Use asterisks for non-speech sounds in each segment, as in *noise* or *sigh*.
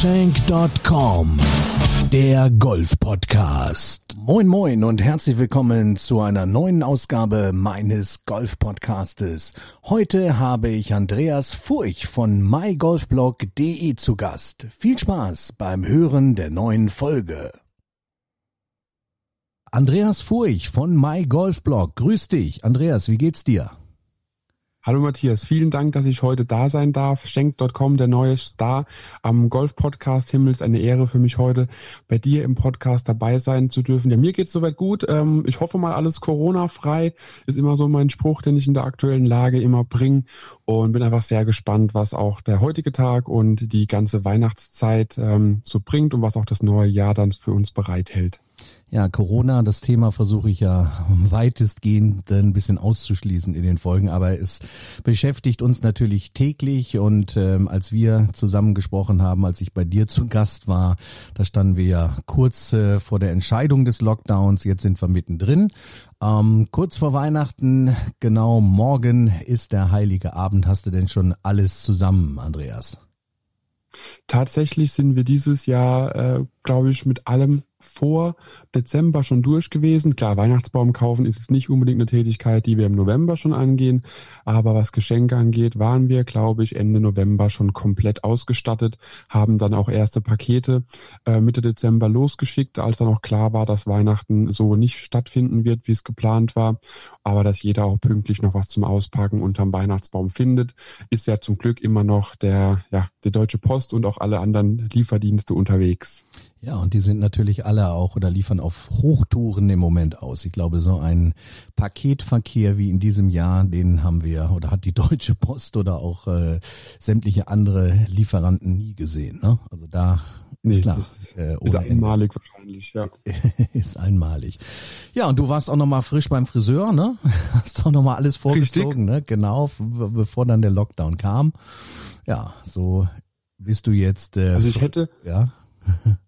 Shank.com, der Golf-Podcast. Moin moin und herzlich willkommen zu einer neuen Ausgabe meines Golf-Podcastes. Heute habe ich Andreas Furch von mygolfblog.de zu Gast. Viel Spaß beim Hören der neuen Folge. Andreas Furch von mygolfblog. Grüß dich. Andreas, wie geht's dir? Hallo Matthias, vielen Dank, dass ich heute da sein darf. Schenk.com, der neue Star am Golf-Podcast Himmels. Eine Ehre für mich heute, bei dir im Podcast dabei sein zu dürfen. Ja, mir geht's soweit gut. Ähm, ich hoffe mal, alles Corona-frei. Ist immer so mein Spruch, den ich in der aktuellen Lage immer bringe. Und bin einfach sehr gespannt, was auch der heutige Tag und die ganze Weihnachtszeit ähm, so bringt und was auch das neue Jahr dann für uns bereithält. Ja, Corona, das Thema versuche ich ja weitestgehend ein bisschen auszuschließen in den Folgen, aber es beschäftigt uns natürlich täglich und ähm, als wir zusammen gesprochen haben, als ich bei dir zu Gast war, da standen wir ja kurz äh, vor der Entscheidung des Lockdowns, jetzt sind wir mittendrin. Ähm, kurz vor Weihnachten, genau morgen ist der heilige Abend. Hast du denn schon alles zusammen, Andreas? Tatsächlich sind wir dieses Jahr, äh, glaube ich, mit allem vor Dezember schon durch gewesen. Klar, Weihnachtsbaum kaufen ist es nicht unbedingt eine Tätigkeit, die wir im November schon angehen. Aber was Geschenke angeht, waren wir, glaube ich, Ende November schon komplett ausgestattet, haben dann auch erste Pakete äh, Mitte Dezember losgeschickt, als dann auch klar war, dass Weihnachten so nicht stattfinden wird, wie es geplant war. Aber dass jeder auch pünktlich noch was zum Auspacken unterm Weihnachtsbaum findet, ist ja zum Glück immer noch der, ja, die Deutsche Post und auch alle anderen Lieferdienste unterwegs. Ja, und die sind natürlich alle auch oder liefern auf Hochtouren im Moment aus. Ich glaube, so ein Paketverkehr wie in diesem Jahr, den haben wir oder hat die Deutsche Post oder auch äh, sämtliche andere Lieferanten nie gesehen. Ne? Also da ist nee, klar. Ist, äh, ist einmalig Ende. wahrscheinlich, ja. *laughs* ist einmalig. Ja, und du warst auch nochmal frisch beim Friseur, ne? *laughs* Hast auch nochmal alles vorgezogen, Richtig. ne? Genau, bevor dann der Lockdown kam. Ja, so bist du jetzt. Äh, also ich hätte. Ja. *laughs*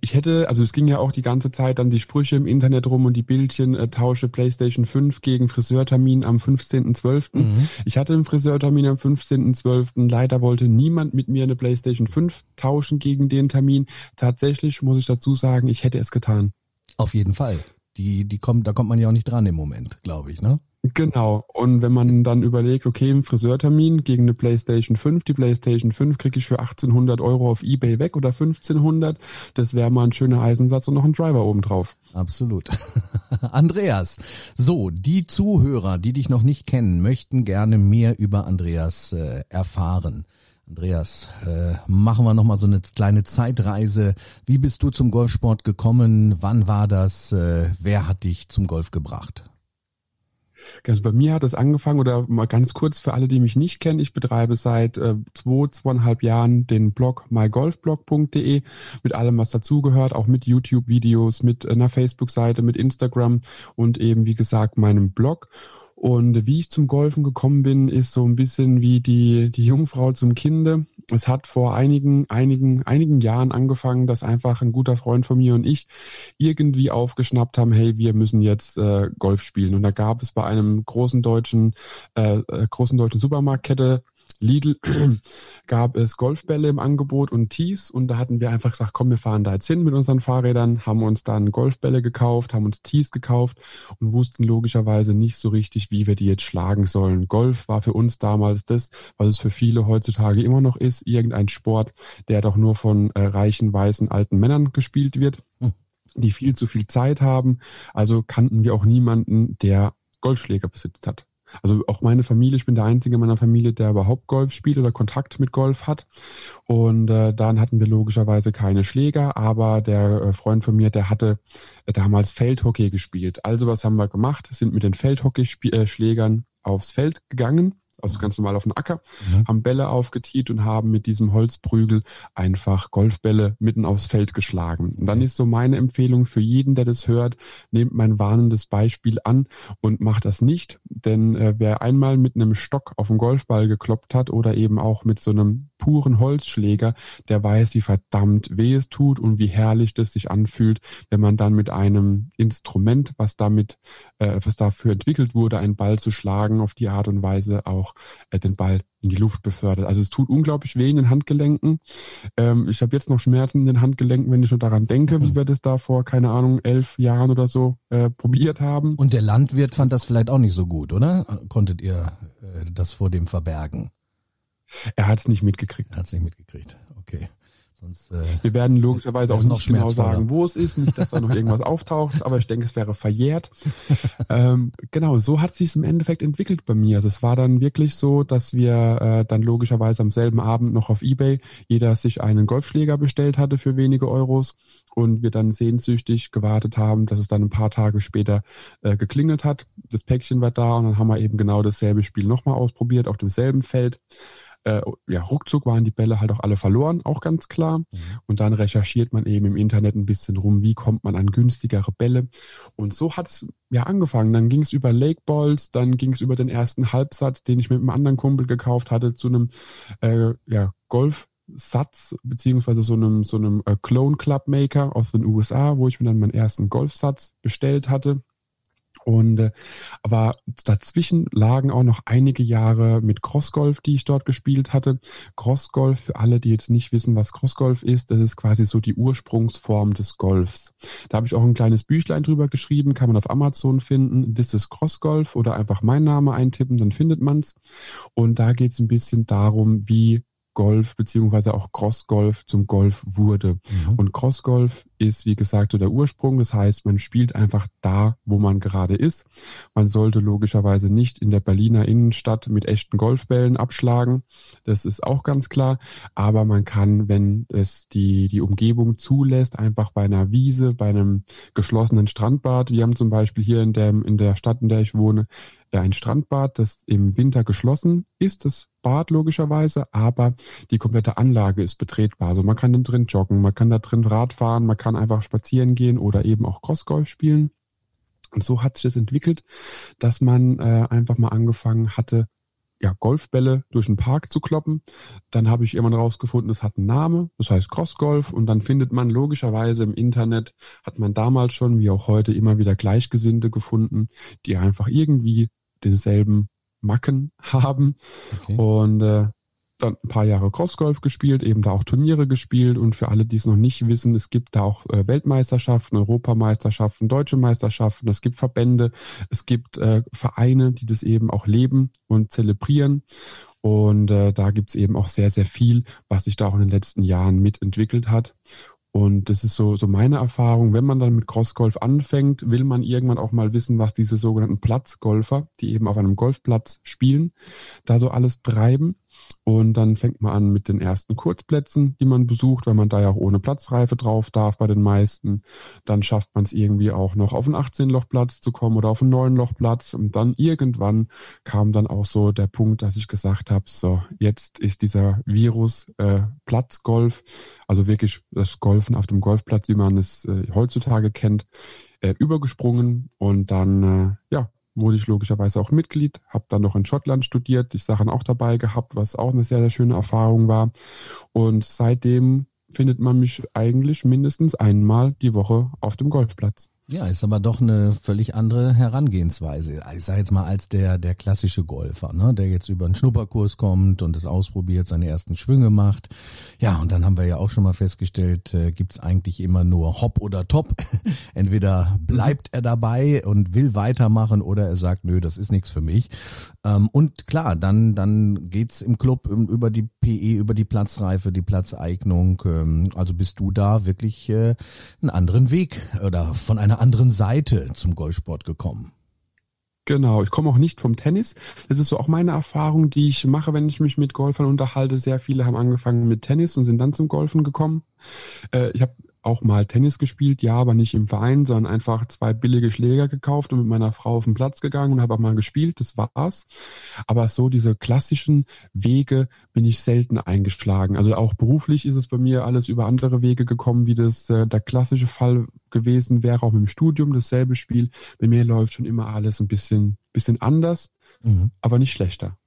Ich hätte, also es ging ja auch die ganze Zeit dann die Sprüche im Internet rum und die Bildchen, äh, tausche PlayStation 5 gegen Friseurtermin am 15.12. Mhm. Ich hatte einen Friseurtermin am 15.12. Leider wollte niemand mit mir eine PlayStation 5 tauschen gegen den Termin. Tatsächlich muss ich dazu sagen, ich hätte es getan. Auf jeden Fall. Die, die kommt, da kommt man ja auch nicht dran im Moment, glaube ich, ne? Genau. Und wenn man dann überlegt, okay, ein Friseurtermin gegen eine PlayStation 5, die PlayStation 5 kriege ich für 1800 Euro auf Ebay weg oder 1500, das wäre mal ein schöner Eisensatz und noch ein Driver obendrauf. Absolut. *laughs* Andreas, so, die Zuhörer, die dich noch nicht kennen, möchten gerne mehr über Andreas äh, erfahren. Andreas, äh, machen wir nochmal so eine kleine Zeitreise. Wie bist du zum Golfsport gekommen? Wann war das? Äh, wer hat dich zum Golf gebracht? Also bei mir hat es angefangen, oder mal ganz kurz für alle, die mich nicht kennen, ich betreibe seit äh, zwei, zweieinhalb Jahren den Blog mygolfblog.de mit allem, was dazugehört, auch mit YouTube-Videos, mit einer Facebook-Seite, mit Instagram und eben, wie gesagt, meinem Blog. Und wie ich zum Golfen gekommen bin, ist so ein bisschen wie die, die Jungfrau zum Kinde. Es hat vor einigen, einigen, einigen Jahren angefangen, dass einfach ein guter Freund von mir und ich irgendwie aufgeschnappt haben, hey, wir müssen jetzt äh, Golf spielen. Und da gab es bei einem großen deutschen, äh, äh großen deutschen Supermarktkette Lidl *clears throat* gab es Golfbälle im Angebot und Tees und da hatten wir einfach gesagt, komm, wir fahren da jetzt hin mit unseren Fahrrädern, haben uns dann Golfbälle gekauft, haben uns Tees gekauft und wussten logischerweise nicht so richtig, wie wir die jetzt schlagen sollen. Golf war für uns damals das, was es für viele heutzutage immer noch ist, irgendein Sport, der doch nur von äh, reichen, weißen, alten Männern gespielt wird, hm. die viel zu viel Zeit haben. Also kannten wir auch niemanden, der Golfschläger besitzt hat. Also auch meine Familie, ich bin der Einzige in meiner Familie, der überhaupt Golf spielt oder Kontakt mit Golf hat. Und äh, dann hatten wir logischerweise keine Schläger, aber der äh, Freund von mir, der hatte äh, damals Feldhockey gespielt. Also was haben wir gemacht? Sind mit den Feldhockeyschlägern aufs Feld gegangen, also ganz normal auf den Acker, mhm. haben Bälle aufgetiet und haben mit diesem Holzprügel einfach Golfbälle mitten aufs Feld geschlagen. Und dann ist so meine Empfehlung für jeden, der das hört, nehmt mein warnendes Beispiel an und macht das nicht, denn äh, wer einmal mit einem Stock auf den Golfball gekloppt hat oder eben auch mit so einem puren Holzschläger, der weiß, wie verdammt weh es tut und wie herrlich das sich anfühlt, wenn man dann mit einem Instrument, was damit, äh, was dafür entwickelt wurde, einen Ball zu schlagen, auf die Art und Weise auch äh, den Ball in die Luft befördert. Also es tut unglaublich weh in den Handgelenken. Ähm, ich habe jetzt noch Schmerzen in den Handgelenken, wenn ich schon daran denke, wie mhm. wir das da vor, keine Ahnung, elf Jahren oder so äh, probiert haben. Und der Landwirt fand das vielleicht auch nicht so gut, oder? Konntet ihr äh, das vor dem verbergen? Er hat es nicht mitgekriegt. Er hat es nicht mitgekriegt, okay. Sonst, äh, Wir werden logischerweise auch nicht genau sagen, wo es ist, nicht, dass da noch irgendwas *laughs* auftaucht, aber ich denke, es wäre verjährt. ähm, genau, so hat sich im Endeffekt entwickelt bei mir. Also es war dann wirklich so, dass wir äh, dann logischerweise am selben Abend noch auf Ebay jeder sich einen Golfschläger bestellt hatte für wenige Euros und wir dann sehnsüchtig gewartet haben, dass es dann ein paar Tage später äh, geklingelt hat. Das Päckchen war da und dann haben wir eben genau dasselbe Spiel nochmal ausprobiert auf demselben Feld äh, ja, ruckzuck waren die Bälle halt auch alle verloren, auch ganz klar. Mhm. Und dann recherchiert man eben im Internet ein bisschen rum, wie kommt man an günstigere Bälle. Und so hat es ja angefangen. Dann ging es über Lake Balls, dann ging es über den ersten Halbsatz, den ich mit einem anderen Kumpel gekauft hatte, zu einem äh, ja, Golf. Satz beziehungsweise so einem so einem äh, Clone Club Maker aus den USA, wo ich mir dann meinen ersten Golfsatz bestellt hatte. Und äh, aber dazwischen lagen auch noch einige Jahre mit Crossgolf, die ich dort gespielt hatte. Crossgolf, für alle, die jetzt nicht wissen, was Crossgolf ist, das ist quasi so die Ursprungsform des Golfs. Da habe ich auch ein kleines Büchlein drüber geschrieben, kann man auf Amazon finden. Das ist Crossgolf oder einfach mein Name eintippen, dann findet man's. Und da geht es ein bisschen darum, wie Golf beziehungsweise auch Crossgolf zum Golf wurde. Mhm. Und Crossgolf ist, wie gesagt, so der Ursprung. Das heißt, man spielt einfach da, wo man gerade ist. Man sollte logischerweise nicht in der Berliner Innenstadt mit echten Golfbällen abschlagen. Das ist auch ganz klar. Aber man kann, wenn es die, die Umgebung zulässt, einfach bei einer Wiese, bei einem geschlossenen Strandbad. Wir haben zum Beispiel hier in der, in der Stadt, in der ich wohne, ein Strandbad, das im Winter geschlossen ist, das Bad logischerweise, aber die komplette Anlage ist betretbar. Also man kann da drin joggen, man kann da drin Rad fahren, man kann einfach spazieren gehen oder eben auch Crossgolf spielen. Und so hat sich das entwickelt, dass man äh, einfach mal angefangen hatte, ja, Golfbälle durch den Park zu kloppen. Dann habe ich irgendwann rausgefunden, es hat einen Namen, das heißt Crossgolf und dann findet man logischerweise im Internet, hat man damals schon, wie auch heute, immer wieder Gleichgesinnte gefunden, die einfach irgendwie denselben Macken *laughs* haben. Okay. Und äh, dann ein paar Jahre Crossgolf gespielt, eben da auch Turniere gespielt und für alle, die es noch nicht wissen, es gibt da auch äh, Weltmeisterschaften, Europameisterschaften, deutsche Meisterschaften, es gibt Verbände, es gibt äh, Vereine, die das eben auch leben und zelebrieren und äh, da gibt's eben auch sehr, sehr viel, was sich da auch in den letzten Jahren mitentwickelt hat. Und das ist so, so meine Erfahrung. Wenn man dann mit Crossgolf anfängt, will man irgendwann auch mal wissen, was diese sogenannten Platzgolfer, die eben auf einem Golfplatz spielen, da so alles treiben. Und dann fängt man an mit den ersten Kurzplätzen, die man besucht, weil man da ja auch ohne Platzreife drauf darf bei den meisten. Dann schafft man es irgendwie auch noch auf einen 18-Loch-Platz zu kommen oder auf einen 9-Loch-Platz. Und dann irgendwann kam dann auch so der Punkt, dass ich gesagt habe, so, jetzt ist dieser Virus äh, Platzgolf, also wirklich das Golfen auf dem Golfplatz, wie man es äh, heutzutage kennt, äh, übergesprungen. Und dann, äh, ja, wurde ich logischerweise auch Mitglied, habe dann noch in Schottland studiert, die Sachen auch dabei gehabt, was auch eine sehr, sehr schöne Erfahrung war. Und seitdem findet man mich eigentlich mindestens einmal die Woche auf dem Golfplatz. Ja, ist aber doch eine völlig andere Herangehensweise. Ich sage jetzt mal als der der klassische Golfer, ne, der jetzt über einen Schnupperkurs kommt und es ausprobiert, seine ersten Schwünge macht. Ja, und dann haben wir ja auch schon mal festgestellt, äh, gibt's eigentlich immer nur Hop oder Top. *laughs* Entweder bleibt er dabei und will weitermachen oder er sagt, nö, das ist nichts für mich. Ähm, und klar, dann dann geht's im Club über die PE, über die Platzreife, die Platzeignung. Ähm, also bist du da wirklich äh, einen anderen Weg oder von einer einer anderen Seite zum Golfsport gekommen. Genau, ich komme auch nicht vom Tennis. Das ist so auch meine Erfahrung, die ich mache, wenn ich mich mit Golfern unterhalte. Sehr viele haben angefangen mit Tennis und sind dann zum Golfen gekommen. Äh, ich habe auch mal Tennis gespielt, ja, aber nicht im Verein, sondern einfach zwei billige Schläger gekauft und mit meiner Frau auf den Platz gegangen und habe auch mal gespielt, das war's. Aber so diese klassischen Wege bin ich selten eingeschlagen. Also auch beruflich ist es bei mir alles über andere Wege gekommen, wie das äh, der klassische Fall gewesen wäre, auch mit dem Studium, dasselbe Spiel. Bei mir läuft schon immer alles ein bisschen, bisschen anders, mhm. aber nicht schlechter.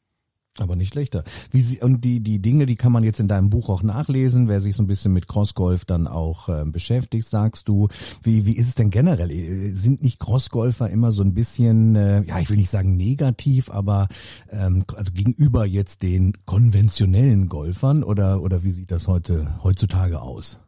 Aber nicht schlechter. Wie sie, und die, die Dinge, die kann man jetzt in deinem Buch auch nachlesen, wer sich so ein bisschen mit Crossgolf dann auch äh, beschäftigt, sagst du. Wie, wie ist es denn generell? Sind nicht Crossgolfer immer so ein bisschen, äh, ja, ich will nicht sagen negativ, aber ähm, also gegenüber jetzt den konventionellen Golfern oder, oder wie sieht das heute heutzutage aus?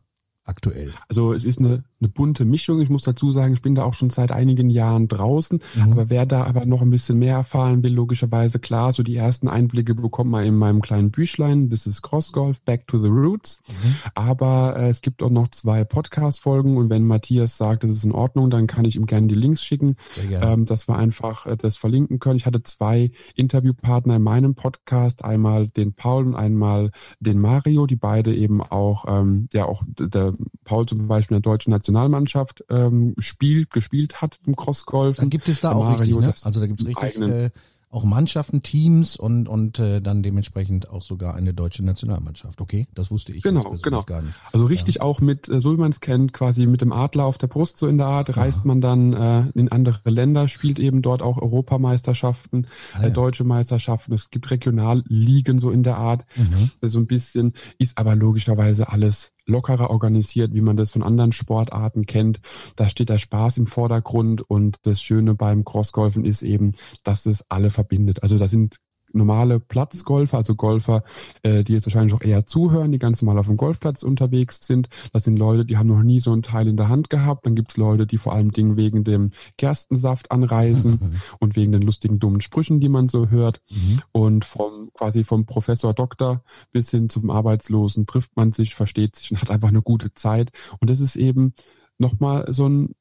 Aktuell. Also es ist eine eine bunte Mischung. Ich muss dazu sagen, ich bin da auch schon seit einigen Jahren draußen. Mhm. Aber wer da aber noch ein bisschen mehr erfahren will, logischerweise klar, so die ersten Einblicke bekommt man in meinem kleinen Büchlein. This is Cross Golf, Back to the Roots. Mhm. Aber äh, es gibt auch noch zwei Podcast-Folgen und wenn Matthias sagt, das ist in Ordnung, dann kann ich ihm gerne die Links schicken, ähm, dass wir einfach äh, das verlinken können. Ich hatte zwei Interviewpartner in meinem Podcast, einmal den Paul und einmal den Mario, die beide eben auch, ähm, ja auch der Paul zum Beispiel in der deutschen Nation Nationalmannschaft ähm, spielt, gespielt hat im Crossgolfen. Dann gibt es da auch Mario, richtig, ne? Also da gibt es richtig äh, auch Mannschaften, Teams und und äh, dann dementsprechend auch sogar eine deutsche Nationalmannschaft. Okay, das wusste ich genau, genau. gar nicht. Also richtig ja. auch mit, äh, so wie man es kennt, quasi mit dem Adler auf der Brust so in der Art, reist ja. man dann äh, in andere Länder, spielt eben dort auch Europameisterschaften, ah, äh, ja. äh, deutsche Meisterschaften. Es gibt Regionalligen so in der Art, mhm. so ein bisschen, ist aber logischerweise alles lockerer organisiert, wie man das von anderen Sportarten kennt. Da steht der Spaß im Vordergrund und das Schöne beim Crossgolfen ist eben, dass es alle verbindet. Also da sind normale Platzgolfer, also Golfer, äh, die jetzt wahrscheinlich auch eher zuhören, die ganz normal auf dem Golfplatz unterwegs sind. Das sind Leute, die haben noch nie so ein Teil in der Hand gehabt. Dann gibt's Leute, die vor allem Dingen wegen dem Gerstensaft anreisen mhm. und wegen den lustigen dummen Sprüchen, die man so hört. Mhm. Und vom quasi vom Professor Doktor bis hin zum Arbeitslosen trifft man sich, versteht sich und hat einfach eine gute Zeit. Und das ist eben nochmal so ein ein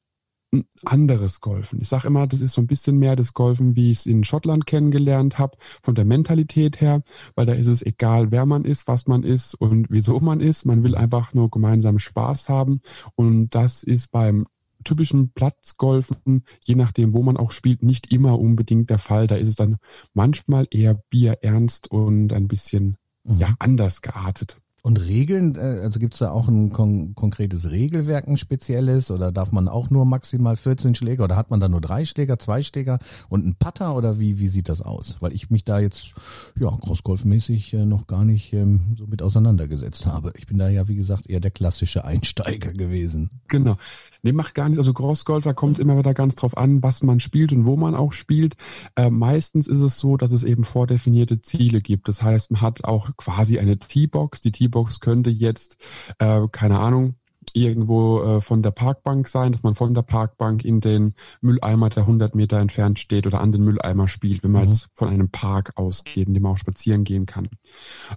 anderes Golfen. Ich sage immer, das ist so ein bisschen mehr das Golfen, wie ich es in Schottland kennengelernt habe, von der Mentalität her, weil da ist es egal, wer man ist, was man ist und wieso man ist. Man will einfach nur gemeinsam Spaß haben und das ist beim typischen Platzgolfen, je nachdem, wo man auch spielt, nicht immer unbedingt der Fall. Da ist es dann manchmal eher bierernst und ein bisschen mhm. ja anders geartet. Und Regeln, äh, also gibt es da auch ein kon konkretes Regelwerk, ein spezielles, oder darf man auch nur maximal 14 Schläger oder hat man da nur drei Schläger, zwei Schläger und einen Putter oder wie, wie sieht das aus? Weil ich mich da jetzt, ja, Crossgolf-mäßig äh, noch gar nicht ähm, so mit auseinandergesetzt habe. Ich bin da ja, wie gesagt, eher der klassische Einsteiger gewesen. Genau. Nee, macht gar nichts. Also Crossgolfer kommt immer wieder ganz drauf an, was man spielt und wo man auch spielt. Äh, meistens ist es so, dass es eben vordefinierte Ziele gibt. Das heißt, man hat auch quasi eine T-Box. Die T-Box könnte jetzt, äh, keine Ahnung, irgendwo äh, von der Parkbank sein, dass man von der Parkbank in den Mülleimer, der 100 Meter entfernt steht oder an den Mülleimer spielt, wenn man mhm. jetzt von einem Park ausgeht, in dem man auch spazieren gehen kann.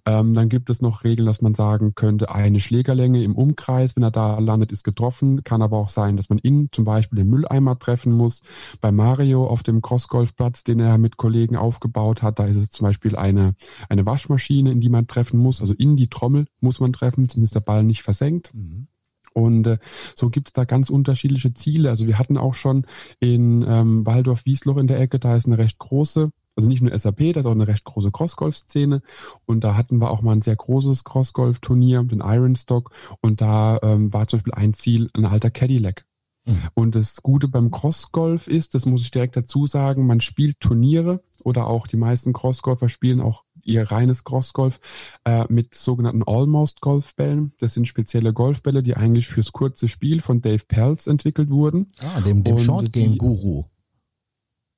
Ähm, dann gibt es noch Regeln, dass man sagen könnte, eine Schlägerlänge im Umkreis, wenn er da landet, ist getroffen. Kann aber auch sein, dass man in zum Beispiel den Mülleimer treffen muss. Bei Mario auf dem Crossgolfplatz, den er mit Kollegen aufgebaut hat, da ist es zum Beispiel eine, eine Waschmaschine, in die man treffen muss. Also in die Trommel muss man treffen, sonst ist der Ball nicht versenkt. Mhm. Und äh, so gibt es da ganz unterschiedliche Ziele. Also wir hatten auch schon in ähm, Waldorf-Wiesloch in der Ecke, da ist eine recht große, also nicht nur SAP, da ist auch eine recht große Crossgolf-Szene. Und da hatten wir auch mal ein sehr großes Crossgolf-Turnier, den Ironstock. Und da ähm, war zum Beispiel ein Ziel ein alter Cadillac. Mhm. Und das Gute beim Crossgolf ist, das muss ich direkt dazu sagen, man spielt Turniere oder auch die meisten Crossgolfer spielen auch ihr reines Crossgolf äh, mit sogenannten Almost Golfbällen. Das sind spezielle Golfbälle, die eigentlich fürs kurze Spiel von Dave Pelz entwickelt wurden. Ah, dem, dem Short Game Guru.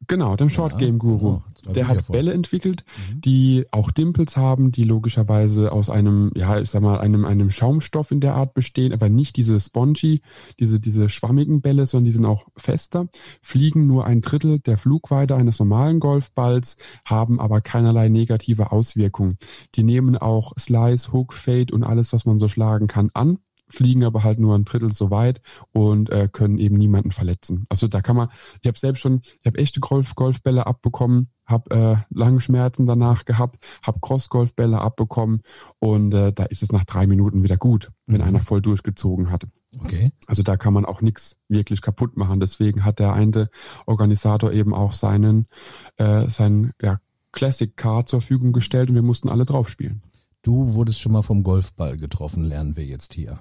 Genau, dem Short Game Guru. Genau, der hat Bälle entwickelt, mhm. die auch Dimples haben, die logischerweise aus einem, ja, ich sag mal, einem, einem Schaumstoff in der Art bestehen, aber nicht diese spongy, diese, diese schwammigen Bälle, sondern die sind auch fester, fliegen nur ein Drittel der Flugweite eines normalen Golfballs, haben aber keinerlei negative Auswirkungen. Die nehmen auch Slice, Hook, Fade und alles, was man so schlagen kann, an fliegen aber halt nur ein Drittel so weit und äh, können eben niemanden verletzen. Also da kann man, ich habe selbst schon, ich habe echte Golf, Golfbälle abbekommen, habe äh, lange Schmerzen danach gehabt, habe Cross-Golfbälle abbekommen und äh, da ist es nach drei Minuten wieder gut, wenn mhm. einer voll durchgezogen hat. Okay. Also da kann man auch nichts wirklich kaputt machen. Deswegen hat der eine Organisator eben auch seinen, äh, seinen ja, Classic Car zur Verfügung gestellt und wir mussten alle drauf spielen. Du wurdest schon mal vom Golfball getroffen, lernen wir jetzt hier.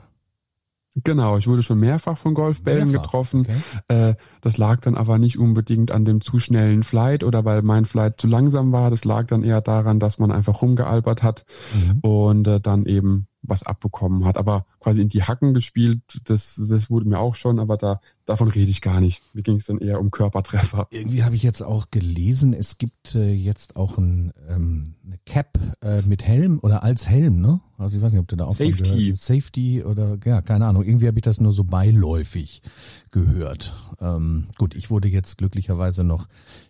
Genau, ich wurde schon mehrfach von Golfbällen mehrfach, getroffen. Okay. Äh, das lag dann aber nicht unbedingt an dem zu schnellen Flight oder weil mein Flight zu langsam war. Das lag dann eher daran, dass man einfach rumgealbert hat mhm. und äh, dann eben was abbekommen hat. Aber quasi in die Hacken gespielt, das, das wurde mir auch schon, aber da davon rede ich gar nicht. Mir ging es dann eher um Körpertreffer. Irgendwie habe ich jetzt auch gelesen, es gibt äh, jetzt auch ein, ähm, eine Cap äh, mit Helm oder als Helm, ne? Also ich weiß nicht, ob du da auch Safety. Safety oder ja, keine Ahnung. Irgendwie habe ich das nur so beiläufig gehört. Ähm, gut, ich wurde jetzt glücklicherweise noch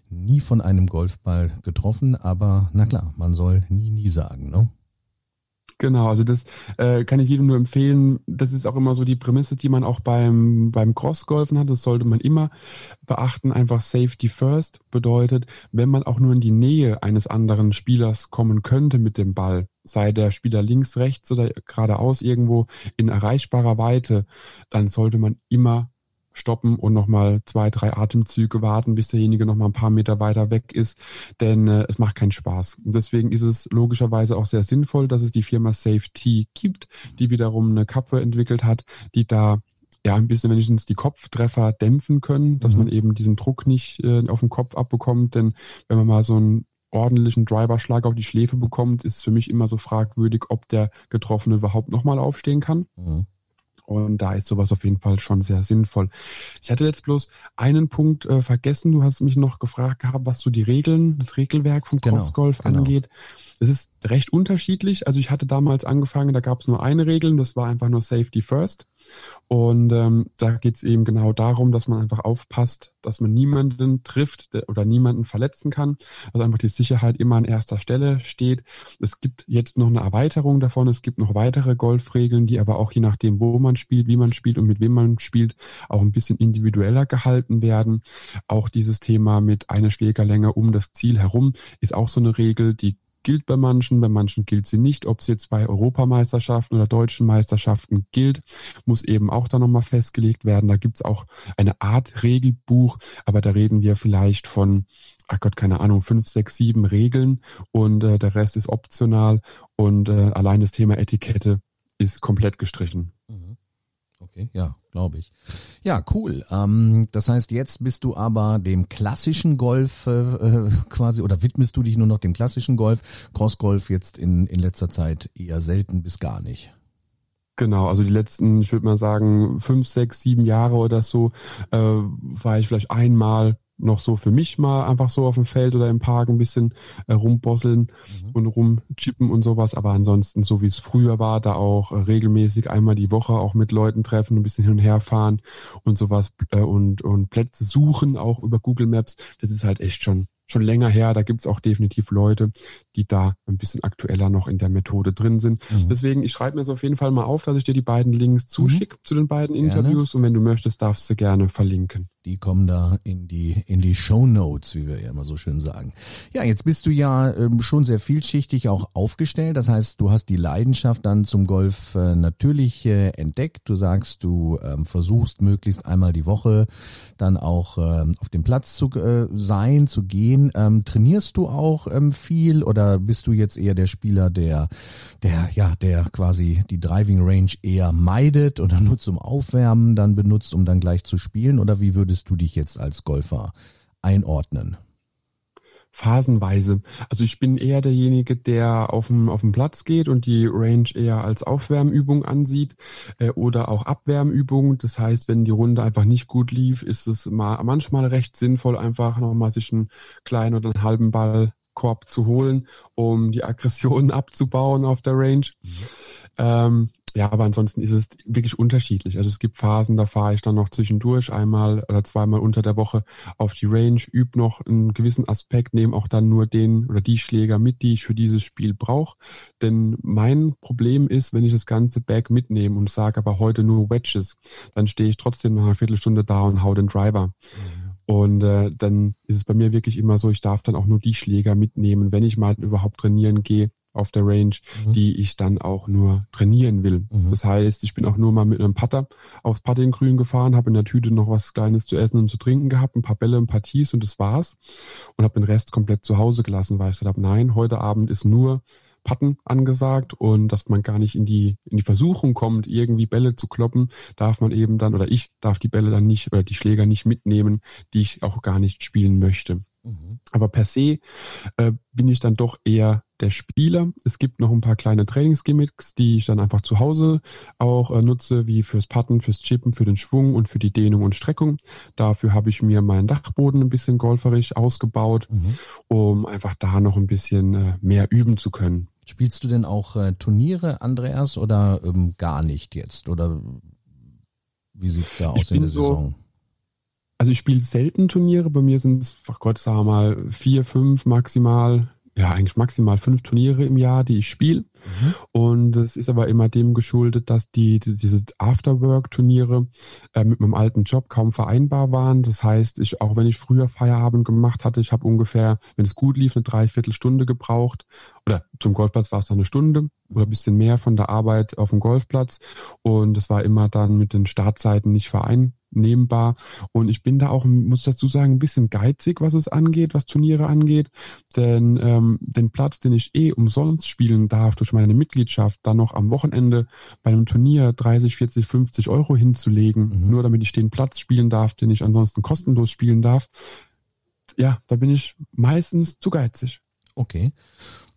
nie von einem Golfball getroffen, aber na klar, man soll nie nie sagen, ne? Genau, also das äh, kann ich jedem nur empfehlen. Das ist auch immer so die Prämisse, die man auch beim, beim Crossgolfen hat. Das sollte man immer beachten. Einfach Safety First bedeutet, wenn man auch nur in die Nähe eines anderen Spielers kommen könnte mit dem Ball, sei der Spieler links, rechts oder geradeaus irgendwo in erreichbarer Weite, dann sollte man immer stoppen und nochmal zwei, drei Atemzüge warten, bis derjenige nochmal ein paar Meter weiter weg ist, denn äh, es macht keinen Spaß. Und deswegen ist es logischerweise auch sehr sinnvoll, dass es die Firma Safety gibt, die wiederum eine Kappe entwickelt hat, die da ja ein bisschen wenigstens die Kopftreffer dämpfen können, dass mhm. man eben diesen Druck nicht äh, auf den Kopf abbekommt, denn wenn man mal so einen ordentlichen Driverschlag auf die Schläfe bekommt, ist für mich immer so fragwürdig, ob der Getroffene überhaupt nochmal aufstehen kann. Mhm. Und da ist sowas auf jeden Fall schon sehr sinnvoll. Ich hatte jetzt bloß einen Punkt äh, vergessen. Du hast mich noch gefragt gehabt, was so die Regeln, das Regelwerk vom genau, Crossgolf genau. angeht. Es ist recht unterschiedlich. Also ich hatte damals angefangen, da gab es nur eine Regel, und das war einfach nur Safety First. Und ähm, da geht es eben genau darum, dass man einfach aufpasst, dass man niemanden trifft oder niemanden verletzen kann. Also einfach die Sicherheit immer an erster Stelle steht. Es gibt jetzt noch eine Erweiterung davon. Es gibt noch weitere Golfregeln, die aber auch je nachdem, wo man spielt, wie man spielt und mit wem man spielt, auch ein bisschen individueller gehalten werden. Auch dieses Thema mit einer Schlägerlänge um das Ziel herum ist auch so eine Regel, die gilt bei manchen, bei manchen gilt sie nicht. Ob sie jetzt bei Europameisterschaften oder deutschen Meisterschaften gilt, muss eben auch da nochmal festgelegt werden. Da gibt's auch eine Art Regelbuch, aber da reden wir vielleicht von, ach Gott, keine Ahnung, fünf, sechs, sieben Regeln und äh, der Rest ist optional und äh, allein das Thema Etikette ist komplett gestrichen. Mhm. Okay, ja, glaube ich. Ja, cool. Ähm, das heißt, jetzt bist du aber dem klassischen Golf äh, äh, quasi oder widmest du dich nur noch dem klassischen Golf? Crossgolf jetzt in, in letzter Zeit eher selten bis gar nicht. Genau, also die letzten, ich würde mal sagen, fünf, sechs, sieben Jahre oder so, äh, war ich vielleicht einmal noch so für mich mal einfach so auf dem Feld oder im Park ein bisschen äh, rumbosseln mhm. und rumchippen und sowas. Aber ansonsten, so wie es früher war, da auch äh, regelmäßig einmal die Woche auch mit Leuten treffen, ein bisschen hin und her fahren und sowas äh, und, und Plätze suchen, auch über Google Maps. Das ist halt echt schon schon länger her. Da gibt's auch definitiv Leute, die da ein bisschen aktueller noch in der Methode drin sind. Mhm. Deswegen, ich schreibe mir es auf jeden Fall mal auf, dass ich dir die beiden Links zuschicke mhm. zu den beiden gerne. Interviews und wenn du möchtest, darfst du gerne verlinken. Die kommen da in die in die Show Notes, wie wir ja immer so schön sagen. Ja, jetzt bist du ja ähm, schon sehr vielschichtig auch aufgestellt. Das heißt, du hast die Leidenschaft dann zum Golf äh, natürlich äh, entdeckt. Du sagst, du ähm, versuchst möglichst einmal die Woche dann auch ähm, auf dem Platz zu äh, sein, zu gehen. Ähm, trainierst du auch ähm, viel oder bist du jetzt eher der Spieler, der der ja der quasi die Driving Range eher meidet oder nur zum Aufwärmen dann benutzt, um dann gleich zu spielen? Oder wie würdest du dich jetzt als Golfer einordnen? Phasenweise. Also ich bin eher derjenige, der auf dem, auf dem Platz geht und die Range eher als Aufwärmübung ansieht äh, oder auch Abwärmübung. Das heißt, wenn die Runde einfach nicht gut lief, ist es mal, manchmal recht sinnvoll, einfach nochmal sich einen kleinen oder einen halben Ballkorb zu holen, um die Aggressionen *laughs* abzubauen auf der Range. Mhm. Ähm, ja, aber ansonsten ist es wirklich unterschiedlich. Also es gibt Phasen, da fahre ich dann noch zwischendurch einmal oder zweimal unter der Woche auf die Range, übe noch einen gewissen Aspekt, nehme auch dann nur den oder die Schläger mit, die ich für dieses Spiel brauche. Denn mein Problem ist, wenn ich das ganze Bag mitnehme und sage aber heute nur Wedges, dann stehe ich trotzdem nach einer Viertelstunde da und hau den Driver. Mhm. Und äh, dann ist es bei mir wirklich immer so, ich darf dann auch nur die Schläger mitnehmen, wenn ich mal überhaupt trainieren gehe, auf der Range, mhm. die ich dann auch nur trainieren will. Mhm. Das heißt, ich bin auch nur mal mit einem Putter aufs Puttinggrün gefahren, habe in der Tüte noch was Kleines zu essen und zu trinken gehabt, ein paar Bälle, ein paar Tees und das war's. Und habe den Rest komplett zu Hause gelassen, weil ich gesagt habe, nein, heute Abend ist nur Patten angesagt und dass man gar nicht in die, in die Versuchung kommt, irgendwie Bälle zu kloppen, darf man eben dann, oder ich darf die Bälle dann nicht oder die Schläger nicht mitnehmen, die ich auch gar nicht spielen möchte. Mhm. Aber per se äh, bin ich dann doch eher der Spieler. Es gibt noch ein paar kleine Trainingsgimmicks, die ich dann einfach zu Hause auch äh, nutze, wie fürs Putten, fürs Chippen, für den Schwung und für die Dehnung und Streckung. Dafür habe ich mir meinen Dachboden ein bisschen golferisch ausgebaut, mhm. um einfach da noch ein bisschen äh, mehr üben zu können. Spielst du denn auch äh, Turniere, Andreas, oder ähm, gar nicht jetzt? Oder wie sieht's da aus in der Saison? So, also ich spiele selten Turniere. Bei mir sind es, ach Gott, sagen wir mal, vier, fünf maximal ja, eigentlich maximal fünf Turniere im Jahr, die ich spiele. Mhm. Und es ist aber immer dem geschuldet, dass die, die diese Afterwork-Turniere äh, mit meinem alten Job kaum vereinbar waren. Das heißt, ich, auch wenn ich früher Feierabend gemacht hatte, ich habe ungefähr, wenn es gut lief, eine Dreiviertelstunde gebraucht. Oder zum Golfplatz war es dann eine Stunde oder ein bisschen mehr von der Arbeit auf dem Golfplatz. Und es war immer dann mit den Startzeiten nicht vereinbar nehmbar. Und ich bin da auch, muss dazu sagen, ein bisschen geizig, was es angeht, was Turniere angeht. Denn ähm, den Platz, den ich eh umsonst spielen darf durch meine Mitgliedschaft, dann noch am Wochenende bei einem Turnier 30, 40, 50 Euro hinzulegen, mhm. nur damit ich den Platz spielen darf, den ich ansonsten kostenlos spielen darf. Ja, da bin ich meistens zu geizig. Okay.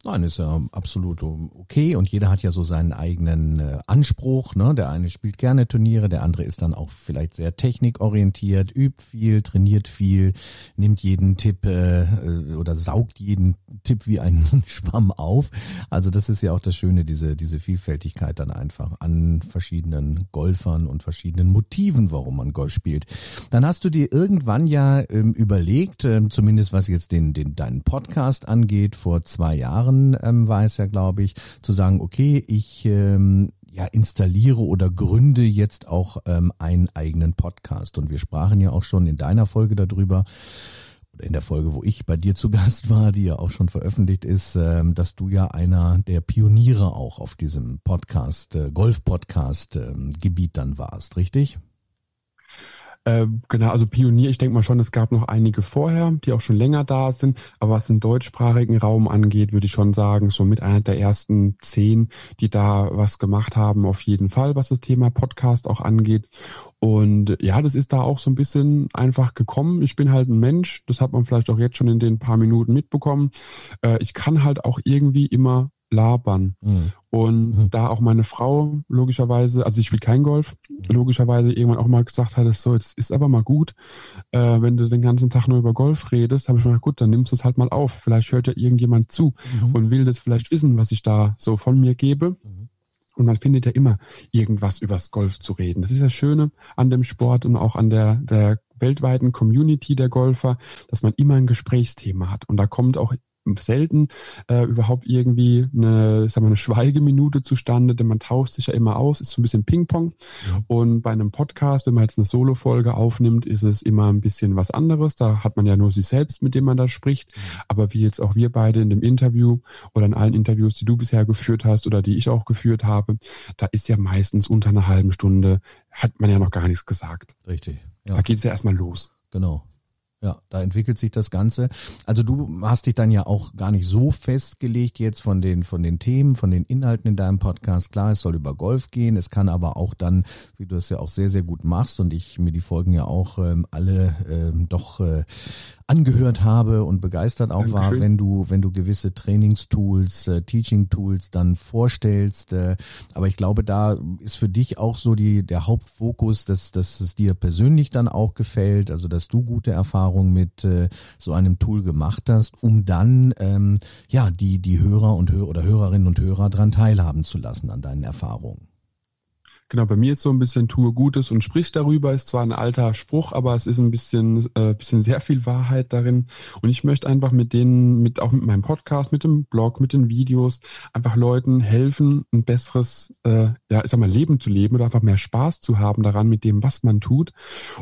Nein, ist ja absolut okay und jeder hat ja so seinen eigenen äh, Anspruch. Ne? Der eine spielt gerne Turniere, der andere ist dann auch vielleicht sehr technikorientiert, übt viel, trainiert viel, nimmt jeden Tipp äh, äh oder saugt jeden Tipp wie einen *laughs* Schwamm auf. Also das ist ja auch das Schöne, diese, diese Vielfältigkeit dann einfach an verschiedenen Golfern und verschiedenen Motiven, warum man Golf spielt. Dann hast du dir irgendwann ja ähm, überlegt, äh, zumindest was jetzt den, den deinen Podcast angeht, vor zwei Jahren, Jahren ähm, war es ja, glaube ich, zu sagen, okay, ich ähm, ja, installiere oder gründe jetzt auch ähm, einen eigenen Podcast. Und wir sprachen ja auch schon in deiner Folge darüber, in der Folge, wo ich bei dir zu *laughs* Gast war, die ja auch schon veröffentlicht ist, ähm, dass du ja einer der Pioniere auch auf diesem Podcast, äh, Golf-Podcast-Gebiet ähm, dann warst, richtig? Äh, genau, also Pionier, ich denke mal schon, es gab noch einige vorher, die auch schon länger da sind, aber was den deutschsprachigen Raum angeht, würde ich schon sagen, so mit einer der ersten zehn, die da was gemacht haben, auf jeden Fall, was das Thema Podcast auch angeht. Und ja, das ist da auch so ein bisschen einfach gekommen. Ich bin halt ein Mensch, das hat man vielleicht auch jetzt schon in den paar Minuten mitbekommen. Äh, ich kann halt auch irgendwie immer labern. Mhm. Und mhm. da auch meine Frau logischerweise, also ich spiele kein Golf, logischerweise irgendwann auch mal gesagt hat, so, jetzt ist aber mal gut, äh, wenn du den ganzen Tag nur über Golf redest, habe ich mir gedacht, gut, dann nimmst du es halt mal auf. Vielleicht hört ja irgendjemand zu mhm. und will das vielleicht wissen, was ich da so von mir gebe. Mhm. Und man findet ja immer irgendwas übers Golf zu reden. Das ist das Schöne an dem Sport und auch an der, der weltweiten Community der Golfer, dass man immer ein Gesprächsthema hat. Und da kommt auch selten äh, überhaupt irgendwie eine, ich sag mal, eine Schweigeminute zustande, denn man tauscht sich ja immer aus, ist so ein bisschen Ping-Pong. Ja. Und bei einem Podcast, wenn man jetzt eine Solo-Folge aufnimmt, ist es immer ein bisschen was anderes. Da hat man ja nur sich selbst, mit dem man da spricht. Aber wie jetzt auch wir beide in dem Interview oder in allen Interviews, die du bisher geführt hast oder die ich auch geführt habe, da ist ja meistens unter einer halben Stunde, hat man ja noch gar nichts gesagt. Richtig. Ja. Da geht es ja erstmal los. Genau. Ja, da entwickelt sich das Ganze. Also du hast dich dann ja auch gar nicht so festgelegt jetzt von den von den Themen, von den Inhalten in deinem Podcast. Klar, es soll über Golf gehen, es kann aber auch dann, wie du es ja auch sehr sehr gut machst und ich mir die Folgen ja auch ähm, alle ähm, doch äh, angehört habe und begeistert auch Dankeschön. war, wenn du, wenn du gewisse Trainingstools, äh, Teaching-Tools dann vorstellst. Äh, aber ich glaube, da ist für dich auch so die, der Hauptfokus, dass, dass es dir persönlich dann auch gefällt, also dass du gute Erfahrungen mit äh, so einem Tool gemacht hast, um dann ähm, ja die, die Hörer und Hör oder Hörerinnen und Hörer dran teilhaben zu lassen an deinen Erfahrungen. Genau, bei mir ist so ein bisschen tue Gutes und sprich darüber, ist zwar ein alter Spruch, aber es ist ein bisschen, äh, bisschen sehr viel Wahrheit darin. Und ich möchte einfach mit denen, mit auch mit meinem Podcast, mit dem Blog, mit den Videos, einfach Leuten helfen, ein besseres, äh, ja, ich sag mal, Leben zu leben oder einfach mehr Spaß zu haben daran mit dem, was man tut.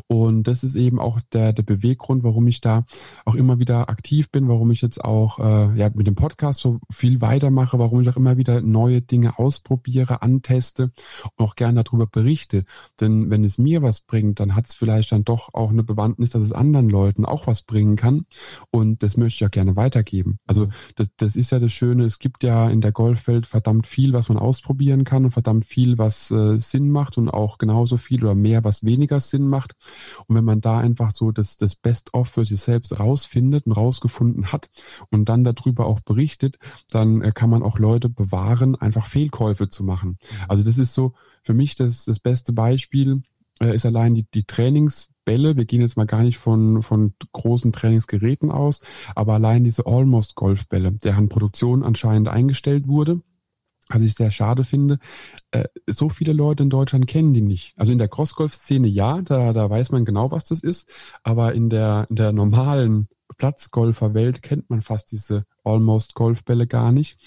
Und das ist eben auch der, der Beweggrund, warum ich da auch immer wieder aktiv bin, warum ich jetzt auch äh, ja, mit dem Podcast so viel weitermache, warum ich auch immer wieder neue Dinge ausprobiere, anteste und auch gerne gerne darüber berichte. Denn wenn es mir was bringt, dann hat es vielleicht dann doch auch eine Bewandtnis, dass es anderen Leuten auch was bringen kann. Und das möchte ich auch gerne weitergeben. Also das, das ist ja das Schöne, es gibt ja in der Golfwelt verdammt viel, was man ausprobieren kann und verdammt viel, was äh, Sinn macht und auch genauso viel oder mehr, was weniger Sinn macht. Und wenn man da einfach so das, das Best-of für sich selbst rausfindet und rausgefunden hat und dann darüber auch berichtet, dann äh, kann man auch Leute bewahren, einfach Fehlkäufe zu machen. Also das ist so, für mich das, das beste Beispiel äh, ist allein die, die Trainingsbälle. Wir gehen jetzt mal gar nicht von, von großen Trainingsgeräten aus, aber allein diese Almost Golfbälle, deren Produktion anscheinend eingestellt wurde. Was ich sehr schade finde, äh, so viele Leute in Deutschland kennen die nicht. Also in der Crossgolf-Szene ja, da, da weiß man genau, was das ist, aber in der, in der normalen Platzgolferwelt kennt man fast diese Almost Golfbälle gar nicht.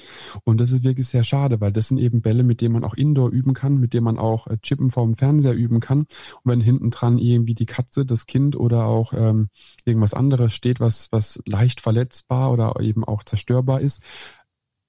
Und das ist wirklich sehr schade, weil das sind eben Bälle, mit denen man auch Indoor üben kann, mit denen man auch äh, Chippen vorm Fernseher üben kann. Und wenn hinten dran irgendwie die Katze, das Kind oder auch ähm, irgendwas anderes steht, was, was leicht verletzbar oder eben auch zerstörbar ist,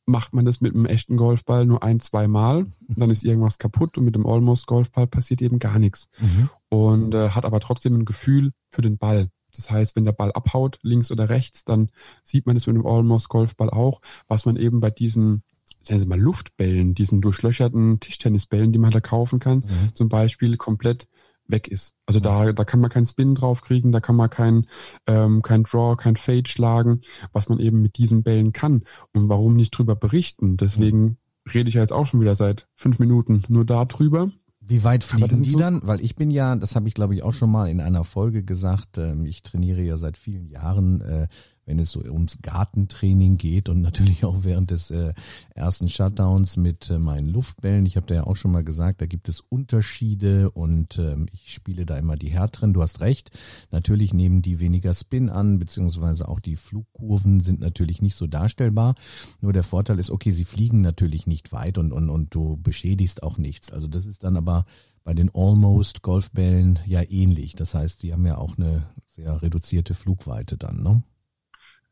macht man das mit einem echten Golfball nur ein, zwei Mal, dann ist irgendwas kaputt und mit dem Almost Golfball passiert eben gar nichts. Mhm. Und äh, hat aber trotzdem ein Gefühl für den Ball. Das heißt, wenn der Ball abhaut, links oder rechts, dann sieht man es mit dem Almost Golfball auch, was man eben bei diesen sagen Sie mal, Luftbällen, diesen durchlöcherten Tischtennisbällen, die man da kaufen kann, mhm. zum Beispiel komplett weg ist. Also da, da kann man keinen Spin drauf kriegen, da kann man kein, ähm, kein Draw, kein Fade schlagen, was man eben mit diesen Bällen kann. Und warum nicht drüber berichten? Deswegen mhm. rede ich ja jetzt auch schon wieder seit fünf Minuten nur darüber. Wie weit fliegen die so dann? Weil ich bin ja, das habe ich glaube ich auch schon mal in einer Folge gesagt, ähm, ich trainiere ja seit vielen Jahren äh, wenn es so ums Gartentraining geht und natürlich auch während des äh, ersten Shutdowns mit äh, meinen Luftbällen. Ich habe da ja auch schon mal gesagt, da gibt es Unterschiede und ähm, ich spiele da immer die härteren. Du hast recht, natürlich nehmen die weniger Spin an, beziehungsweise auch die Flugkurven sind natürlich nicht so darstellbar. Nur der Vorteil ist, okay, sie fliegen natürlich nicht weit und, und, und du beschädigst auch nichts. Also das ist dann aber bei den Almost Golfbällen ja ähnlich. Das heißt, die haben ja auch eine sehr reduzierte Flugweite dann, ne?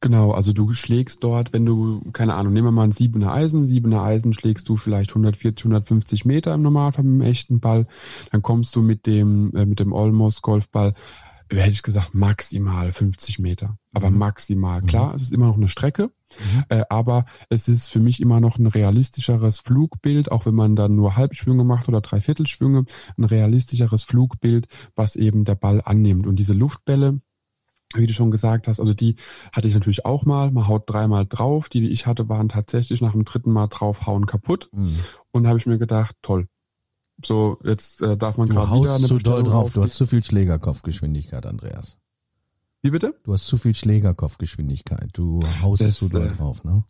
Genau, also du schlägst dort, wenn du, keine Ahnung, nehmen wir mal ein siebener Eisen, siebener Eisen schlägst du vielleicht 140, 150 Meter im Normalfall mit dem echten Ball, dann kommst du mit dem, äh, mit dem Almost Golfball, hätte ich gesagt, maximal 50 Meter. Aber mhm. maximal. Klar, mhm. es ist immer noch eine Strecke, mhm. äh, aber es ist für mich immer noch ein realistischeres Flugbild, auch wenn man dann nur Halbschwünge macht oder Dreiviertelschwünge, ein realistischeres Flugbild, was eben der Ball annimmt. Und diese Luftbälle, wie du schon gesagt hast, also die hatte ich natürlich auch mal. Man haut dreimal drauf. Die, die ich hatte, waren tatsächlich nach dem dritten Mal draufhauen kaputt. Mhm. Und da habe ich mir gedacht, toll. So, jetzt äh, darf man gerade wieder eine zu doll drauf. Du hast zu viel Schlägerkopfgeschwindigkeit, Andreas. Wie bitte? Du hast zu viel Schlägerkopfgeschwindigkeit. Du haust das, zu doll äh, drauf, ne?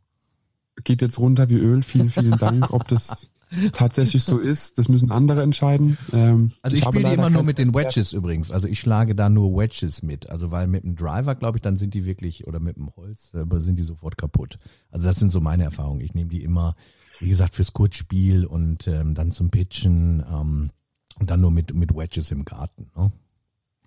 Geht jetzt runter wie Öl. Vielen, vielen Dank. Ob das *laughs* tatsächlich so ist, das müssen andere entscheiden. Ähm, also ich, ich spiele immer nur mit den Wedges übrigens. Also ich schlage da nur Wedges mit. Also weil mit dem Driver, glaube ich, dann sind die wirklich, oder mit dem Holz, äh, sind die sofort kaputt. Also das sind so meine Erfahrungen. Ich nehme die immer, wie gesagt, fürs Kurzspiel und ähm, dann zum Pitchen ähm, und dann nur mit, mit Wedges im Garten. Ne?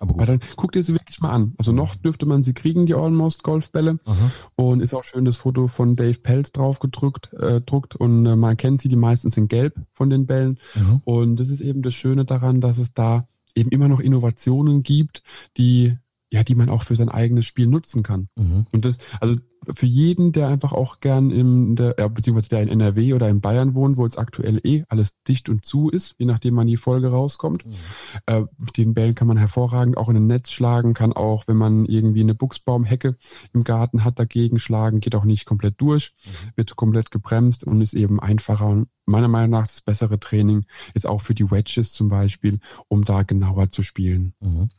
Aber gut. dann guck dir sie wirklich mal an. Also noch dürfte man sie kriegen, die Almost Golfbälle. Aha. Und ist auch schön das Foto von Dave Pelz drauf gedrückt, äh, druckt und äh, man kennt sie, die meistens in gelb von den Bällen. Aha. Und das ist eben das Schöne daran, dass es da eben immer noch Innovationen gibt, die ja, die man auch für sein eigenes Spiel nutzen kann. Mhm. Und das, also für jeden, der einfach auch gern in der, ja, beziehungsweise der in NRW oder in Bayern wohnt, wo jetzt aktuell eh alles dicht und zu ist, je nachdem man die Folge rauskommt. Mhm. Äh, den Bällen kann man hervorragend auch in ein Netz schlagen, kann auch, wenn man irgendwie eine Buchsbaumhecke im Garten hat, dagegen schlagen, geht auch nicht komplett durch, mhm. wird komplett gebremst und ist eben einfacher und meiner Meinung nach das bessere Training jetzt auch für die Wedges zum Beispiel, um da genauer zu spielen. Mhm.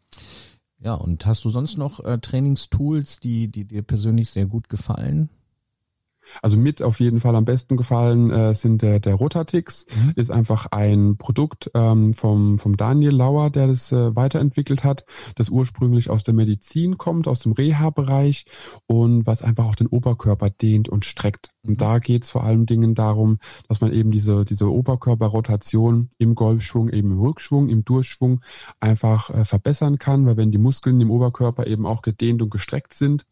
Ja, und hast du sonst noch äh, Trainingstools, die, die dir persönlich sehr gut gefallen? Also mit auf jeden Fall am besten gefallen äh, sind der, der Rotatix, mhm. ist einfach ein Produkt ähm, vom, vom Daniel Lauer, der das äh, weiterentwickelt hat, das ursprünglich aus der Medizin kommt, aus dem Reha-Bereich und was einfach auch den Oberkörper dehnt und streckt. Und da geht es vor allen Dingen darum, dass man eben diese, diese Oberkörperrotation im Golfschwung, eben im Rückschwung, im Durchschwung einfach äh, verbessern kann, weil wenn die Muskeln im Oberkörper eben auch gedehnt und gestreckt sind,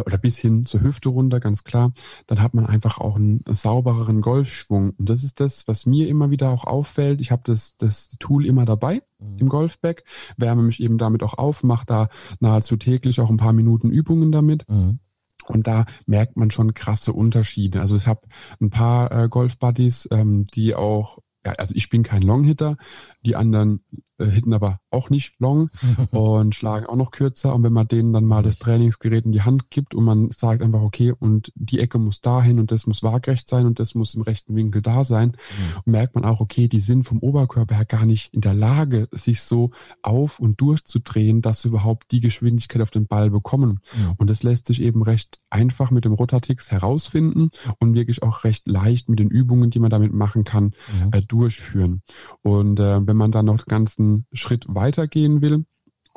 oder bis hin zur Hüfte runter, ganz klar, dann hat man einfach auch einen saubereren Golfschwung. Und das ist das, was mir immer wieder auch auffällt. Ich habe das, das Tool immer dabei mhm. im Golfbag, wärme mich eben damit auch auf, mache da nahezu täglich auch ein paar Minuten Übungen damit. Mhm. Und da merkt man schon krasse Unterschiede. Also ich habe ein paar äh, Golf-Buddies, ähm, die auch, ja, also ich bin kein Longhitter, die anderen äh, hitten aber auch nicht long *laughs* und schlagen auch noch kürzer. Und wenn man denen dann mal das Trainingsgerät in die Hand gibt und man sagt einfach, okay, und die Ecke muss dahin und das muss waagrecht sein und das muss im rechten Winkel da sein, mhm. merkt man auch, okay, die sind vom Oberkörper her gar nicht in der Lage, sich so auf und durchzudrehen, dass sie überhaupt die Geschwindigkeit auf den Ball bekommen. Mhm. Und das lässt sich eben recht einfach mit dem Rotatix herausfinden und wirklich auch recht leicht mit den Übungen, die man damit machen kann, mhm. äh, durchführen. Und äh, wenn man dann noch den ganzen Schritt weitergehen will,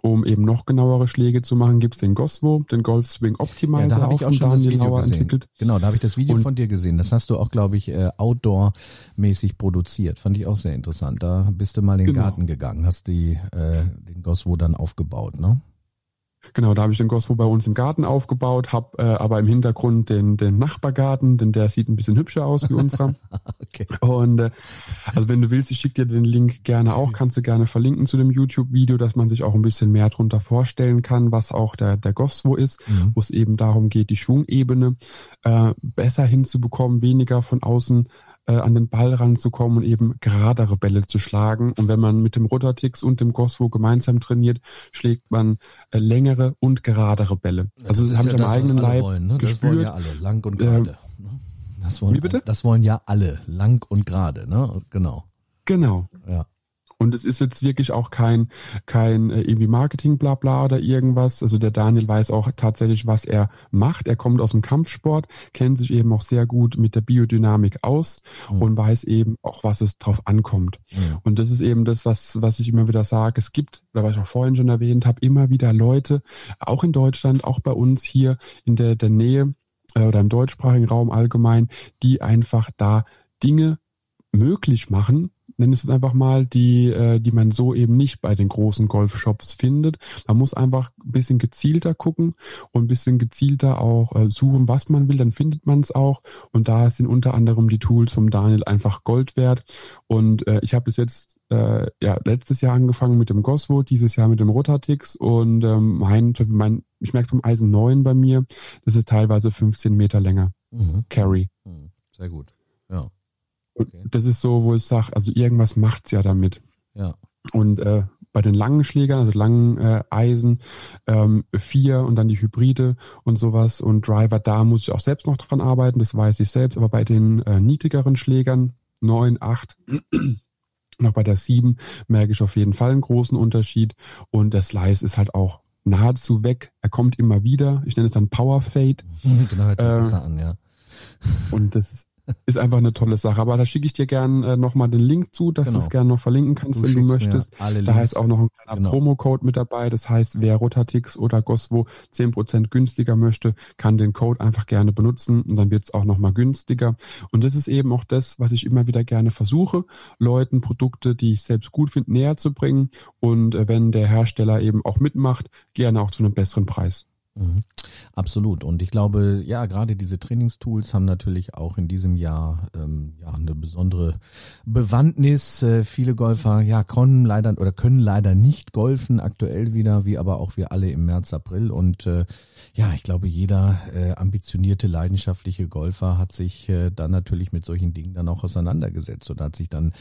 um eben noch genauere Schläge zu machen, gibt es den Goswo, den Golf Swing Optimizer, ja, da habe ich auch schon Daniel Video gesehen. entwickelt. Genau, da habe ich das Video und von dir gesehen. Das hast du auch, glaube ich, äh, outdoor-mäßig produziert. Fand ich auch sehr interessant. Da bist du mal in den genau. Garten gegangen, hast die, äh, den Goswo dann aufgebaut, ne? Genau, da habe ich den Goswo bei uns im Garten aufgebaut, habe äh, aber im Hintergrund den, den Nachbargarten, denn der sieht ein bisschen hübscher aus wie unserer. *laughs* okay. Und äh, also wenn du willst, ich schicke dir den Link gerne auch, kannst du gerne verlinken zu dem YouTube-Video, dass man sich auch ein bisschen mehr drunter vorstellen kann, was auch der, der Goswo ist, mhm. wo es eben darum geht, die Schwungebene äh, besser hinzubekommen, weniger von außen an den Ball ranzukommen und eben geradere Bälle zu schlagen. Und wenn man mit dem Rotatix und dem Goswo gemeinsam trainiert, schlägt man äh, längere und geradere Bälle. Ja, also das habe ja ich am eigenen Leib wollen, ne? Das wollen ja alle, lang und gerade. Äh, das wollen, Wie bitte? Das wollen ja alle, lang und gerade, ne? Genau. Genau. Ja. Und es ist jetzt wirklich auch kein, kein äh, irgendwie Marketing blabla oder irgendwas. Also der Daniel weiß auch tatsächlich, was er macht. Er kommt aus dem Kampfsport, kennt sich eben auch sehr gut mit der Biodynamik aus mhm. und weiß eben auch, was es drauf ankommt. Mhm. Und das ist eben das, was, was ich immer wieder sage. Es gibt, oder was ich auch vorhin schon erwähnt habe, immer wieder Leute, auch in Deutschland, auch bei uns hier in der, der Nähe äh, oder im deutschsprachigen Raum allgemein, die einfach da Dinge möglich machen, nenne es einfach mal, die, äh, die man so eben nicht bei den großen Golfshops findet. Man muss einfach ein bisschen gezielter gucken und ein bisschen gezielter auch äh, suchen, was man will, dann findet man es auch. Und da sind unter anderem die Tools vom Daniel einfach Gold wert. Und äh, ich habe bis jetzt äh, ja letztes Jahr angefangen mit dem Goswo, dieses Jahr mit dem Rotatix und ähm, mein, mein ich merke vom Eisen 9 bei mir, das ist teilweise 15 Meter länger. Mhm. Carry. Mhm. Sehr gut. Okay. Das ist so, wo ich sage, also irgendwas macht's ja damit. Ja. Und äh, bei den langen Schlägern, also langen äh, Eisen, ähm, vier und dann die Hybride und sowas und Driver, da muss ich auch selbst noch dran arbeiten, das weiß ich selbst, aber bei den äh, niedrigeren Schlägern, neun, acht, *clears throat* noch bei der sieben, merke ich auf jeden Fall einen großen Unterschied und der Slice ist halt auch nahezu weg. Er kommt immer wieder. Ich nenne es dann Power Fade. *laughs* Genau, jetzt äh, besser an, ja. Und das ist ist einfach eine tolle Sache. Aber da schicke ich dir gern äh, nochmal den Link zu, dass genau. du es gerne noch verlinken kannst, du wenn du möchtest. da heißt auch noch ein kleiner genau. Promo-Code mit dabei. Das heißt, wer Rotatix oder Goswo 10% günstiger möchte, kann den Code einfach gerne benutzen und dann wird es auch nochmal günstiger. Und das ist eben auch das, was ich immer wieder gerne versuche, Leuten Produkte, die ich selbst gut finde, näher zu bringen. Und äh, wenn der Hersteller eben auch mitmacht, gerne auch zu einem besseren Preis. Mhm. Absolut. Und ich glaube, ja, gerade diese Trainingstools haben natürlich auch in diesem Jahr ähm, ja eine besondere Bewandtnis. Äh, viele Golfer ja können leider oder können leider nicht golfen aktuell wieder, wie aber auch wir alle im März, April. Und äh, ja, ich glaube, jeder äh, ambitionierte, leidenschaftliche Golfer hat sich äh, dann natürlich mit solchen Dingen dann auch auseinandergesetzt und hat sich dann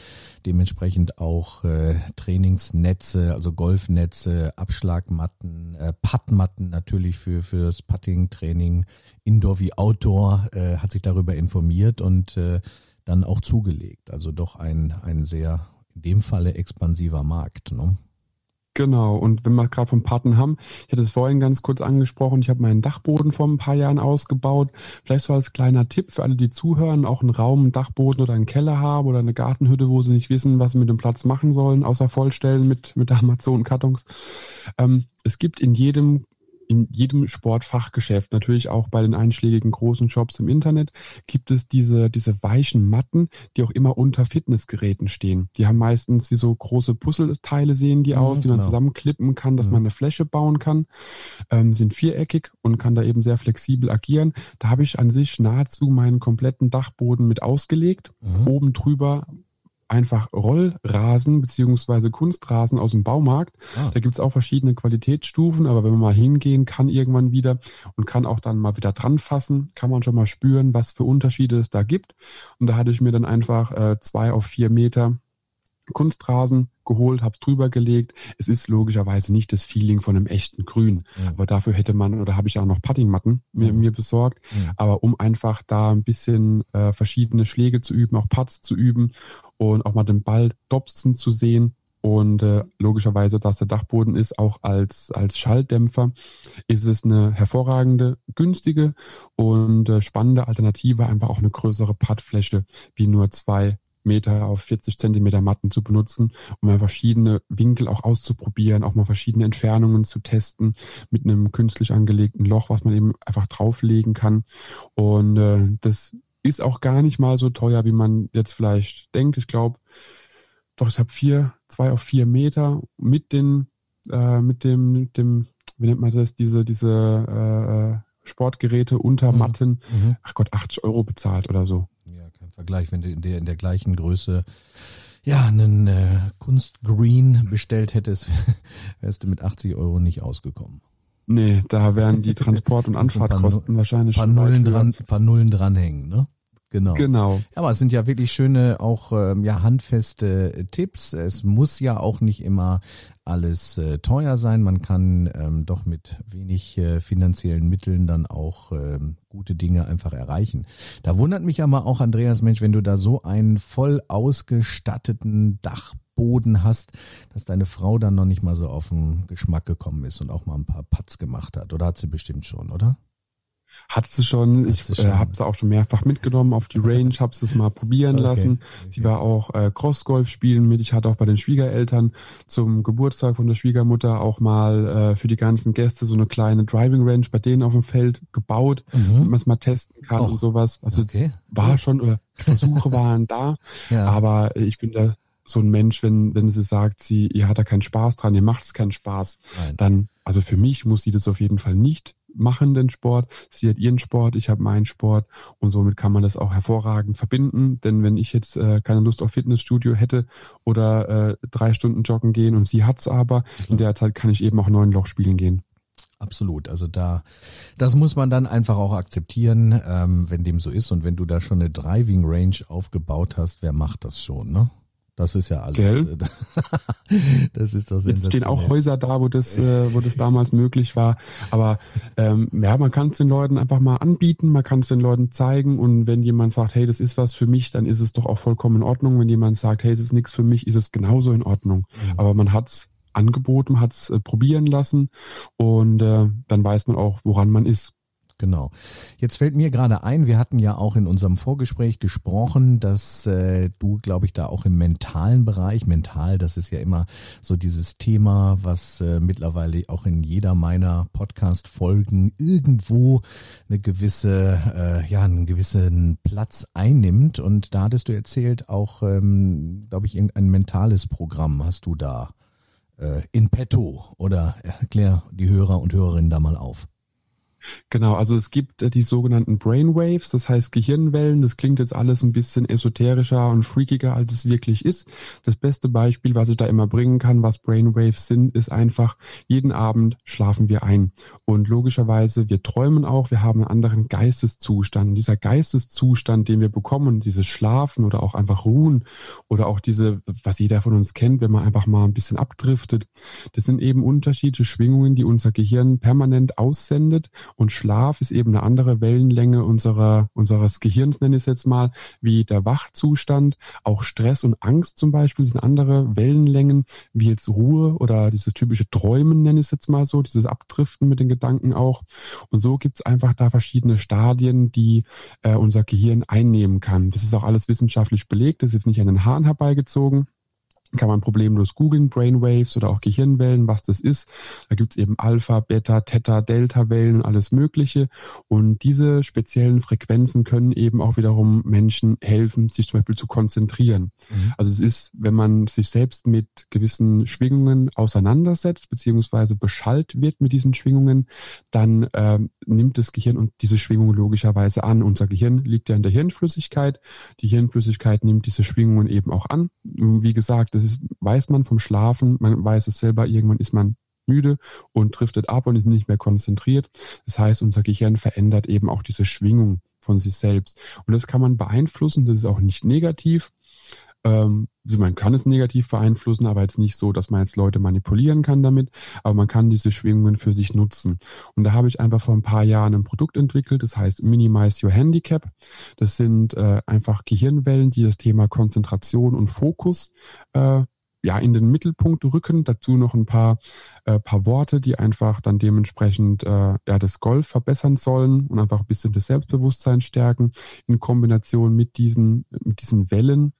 dementsprechend auch äh, Trainingsnetze, also Golfnetze, Abschlagmatten, äh, Puttmatten natürlich für fürs Putting-Training, Indoor wie Outdoor, äh, hat sich darüber informiert und äh, dann auch zugelegt. Also doch ein, ein sehr, in dem Falle expansiver Markt. Ne? Genau, und wenn wir gerade vom Patten haben, ich hatte es vorhin ganz kurz angesprochen, ich habe meinen Dachboden vor ein paar Jahren ausgebaut. Vielleicht so als kleiner Tipp für alle, die zuhören, auch einen Raum, einen Dachboden oder einen Keller haben oder eine Gartenhütte, wo sie nicht wissen, was sie mit dem Platz machen sollen, außer vollstellen mit, mit Amazon-Kartons. Ähm, es gibt in jedem in jedem Sportfachgeschäft, natürlich auch bei den einschlägigen großen Shops im Internet, gibt es diese, diese weichen Matten, die auch immer unter Fitnessgeräten stehen. Die haben meistens wie so große Puzzleteile sehen die aus, mhm, die man genau. zusammenklippen kann, dass mhm. man eine Fläche bauen kann, ähm, sind viereckig und kann da eben sehr flexibel agieren. Da habe ich an sich nahezu meinen kompletten Dachboden mit ausgelegt. Mhm. Oben drüber einfach Rollrasen beziehungsweise Kunstrasen aus dem Baumarkt. Ah. Da gibt's auch verschiedene Qualitätsstufen, aber wenn man mal hingehen kann irgendwann wieder und kann auch dann mal wieder dran fassen, kann man schon mal spüren, was für Unterschiede es da gibt. Und da hatte ich mir dann einfach äh, zwei auf vier Meter Kunstrasen geholt, hab's drüber gelegt. Es ist logischerweise nicht das Feeling von einem echten Grün, ja. aber dafür hätte man oder habe ich auch noch Puttingmatten mir, mir besorgt. Ja. Aber um einfach da ein bisschen äh, verschiedene Schläge zu üben, auch Putts zu üben und auch mal den Ball dopsen zu sehen und äh, logischerweise, dass der Dachboden ist, auch als, als Schalldämpfer, ist es eine hervorragende, günstige und äh, spannende Alternative, einfach auch eine größere Puttfläche wie nur zwei Meter auf 40 Zentimeter Matten zu benutzen, um mal verschiedene Winkel auch auszuprobieren, auch mal verschiedene Entfernungen zu testen mit einem künstlich angelegten Loch, was man eben einfach drauflegen kann. Und äh, das ist auch gar nicht mal so teuer, wie man jetzt vielleicht denkt. Ich glaube, doch, ich habe vier, zwei auf vier Meter mit den, äh, mit dem, mit dem, wie nennt man das, diese, diese äh, Sportgeräte unter mhm. Matten, mhm. ach Gott, 80 Euro bezahlt oder so. Ja, Vergleich, wenn du in der, in der gleichen Größe ja, einen äh, Kunstgreen bestellt hättest, *laughs* wärst du mit 80 Euro nicht ausgekommen. Nee, da wären die Transport- und Anfahrtkosten wahrscheinlich paar schon Nullen dran, paar Nullen dranhängen, ne? Genau. Genau. Ja, aber es sind ja wirklich schöne, auch ähm, ja handfeste äh, Tipps. Es muss ja auch nicht immer alles äh, teuer sein. Man kann ähm, doch mit wenig äh, finanziellen Mitteln dann auch ähm, gute Dinge einfach erreichen. Da wundert mich aber auch, Andreas Mensch, wenn du da so einen voll ausgestatteten Dachboden hast, dass deine Frau dann noch nicht mal so auf den Geschmack gekommen ist und auch mal ein paar Putts gemacht hat. Oder hat sie bestimmt schon, oder? Hat sie schon. Hat ich äh, habe sie auch schon mehrfach mitgenommen auf die Range, habe sie es mal probieren okay. lassen. Okay. Sie war auch äh, Crossgolf spielen mit. Ich hatte auch bei den Schwiegereltern zum Geburtstag von der Schwiegermutter auch mal äh, für die ganzen Gäste so eine kleine Driving Range bei denen auf dem Feld gebaut, mhm. damit man es mal testen kann oh. und sowas. Also okay. war schon, oder Versuche waren da, *laughs* ja. aber ich bin da so ein Mensch, wenn, wenn sie sagt, sie, ihr hat da keinen Spaß dran, ihr macht es keinen Spaß, Nein. dann, also für mich muss sie das auf jeden Fall nicht machen den Sport, sie hat ihren Sport, ich habe meinen Sport und somit kann man das auch hervorragend verbinden. Denn wenn ich jetzt äh, keine Lust auf Fitnessstudio hätte oder äh, drei Stunden joggen gehen und sie hat's aber, Klar. in der Zeit kann ich eben auch neun Loch spielen gehen. Absolut. Also da, das muss man dann einfach auch akzeptieren, ähm, wenn dem so ist. Und wenn du da schon eine Driving Range aufgebaut hast, wer macht das schon, ne? Das ist ja alles. Gell? *laughs* Das ist doch Jetzt stehen auch Häuser da, wo das, äh, wo das damals möglich war. Aber ähm, ja, man kann es den Leuten einfach mal anbieten, man kann es den Leuten zeigen und wenn jemand sagt, hey, das ist was für mich, dann ist es doch auch vollkommen in Ordnung. Wenn jemand sagt, hey, es ist nichts für mich, ist es genauso in Ordnung. Mhm. Aber man hat's angeboten, hat's äh, probieren lassen und äh, dann weiß man auch, woran man ist. Genau. Jetzt fällt mir gerade ein, wir hatten ja auch in unserem Vorgespräch gesprochen, dass äh, du, glaube ich, da auch im mentalen Bereich, mental, das ist ja immer so dieses Thema, was äh, mittlerweile auch in jeder meiner Podcast-Folgen irgendwo eine gewisse, äh, ja, einen gewissen Platz einnimmt. Und da hattest du erzählt, auch, ähm, glaube ich, irgendein mentales Programm hast du da äh, in petto. Oder erklär die Hörer und Hörerinnen da mal auf. Genau, also es gibt äh, die sogenannten Brainwaves, das heißt Gehirnwellen. Das klingt jetzt alles ein bisschen esoterischer und freakiger, als es wirklich ist. Das beste Beispiel, was ich da immer bringen kann, was Brainwaves sind, ist einfach, jeden Abend schlafen wir ein. Und logischerweise, wir träumen auch, wir haben einen anderen Geisteszustand. Dieser Geisteszustand, den wir bekommen, dieses Schlafen oder auch einfach Ruhen oder auch diese, was jeder von uns kennt, wenn man einfach mal ein bisschen abdriftet, das sind eben unterschiedliche Schwingungen, die unser Gehirn permanent aussendet Und Schlaf ist eben eine andere Wellenlänge unserer, unseres Gehirns, nenne ich es jetzt mal, wie der Wachzustand. Auch Stress und Angst zum Beispiel sind andere Wellenlängen, wie jetzt Ruhe oder dieses typische Träumen, nenne ich es jetzt mal so, dieses Abdriften mit den Gedanken auch. Und so gibt es einfach da verschiedene Stadien, die äh, unser Gehirn einnehmen kann. Das ist auch alles wissenschaftlich belegt, das ist jetzt nicht an den Haaren herbeigezogen kann man problemlos googeln, Brainwaves oder auch Gehirnwellen, was das ist. Da gibt's eben Alpha, Beta, Theta, Delta-Wellen und alles Mögliche. Und diese speziellen Frequenzen können eben auch wiederum Menschen helfen, sich zum Beispiel zu konzentrieren. Mhm. Also es ist, wenn man sich selbst mit gewissen Schwingungen auseinandersetzt, beziehungsweise beschallt wird mit diesen Schwingungen, dann äh, nimmt das Gehirn und diese Schwingungen logischerweise an. Unser Gehirn liegt ja in der Hirnflüssigkeit. Die Hirnflüssigkeit nimmt diese Schwingungen eben auch an. Wie gesagt, das ist, weiß man vom Schlafen, man weiß es selber, irgendwann ist man müde und driftet ab und ist nicht mehr konzentriert. Das heißt, unser Gehirn verändert eben auch diese Schwingung von sich selbst. Und das kann man beeinflussen, das ist auch nicht negativ. Ähm, also man kann es negativ beeinflussen, aber jetzt nicht so, dass man jetzt Leute manipulieren kann damit, aber man kann diese Schwingungen für sich nutzen. Und da habe ich einfach vor ein paar Jahren ein Produkt entwickelt, das heißt Minimize Your Handicap. Das sind äh, einfach Gehirnwellen, die das Thema Konzentration und Fokus äh, ja in den Mittelpunkt rücken. Dazu noch ein paar äh, paar Worte, die einfach dann dementsprechend äh, ja das Golf verbessern sollen und einfach ein bisschen das Selbstbewusstsein stärken in Kombination mit diesen mit diesen Wellen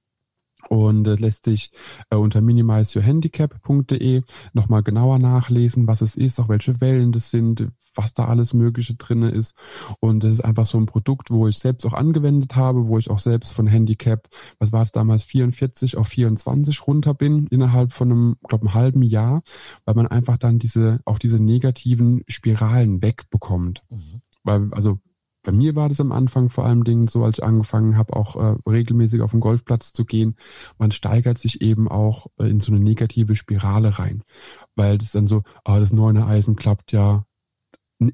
und äh, lässt sich äh, unter minimizeyourhandicap.de nochmal genauer nachlesen, was es ist, auch welche Wellen das sind, was da alles Mögliche drinne ist. Und das ist einfach so ein Produkt, wo ich selbst auch angewendet habe, wo ich auch selbst von Handicap, was war es damals, 44 auf 24 runter bin, innerhalb von einem, glaube einem halben Jahr, weil man einfach dann diese, auch diese negativen Spiralen wegbekommt. Mhm. Weil, also bei mir war das am Anfang vor allem Dingen so, als ich angefangen habe, auch äh, regelmäßig auf den Golfplatz zu gehen. Man steigert sich eben auch äh, in so eine negative Spirale rein, weil das dann so, ah, das neune Eisen klappt ja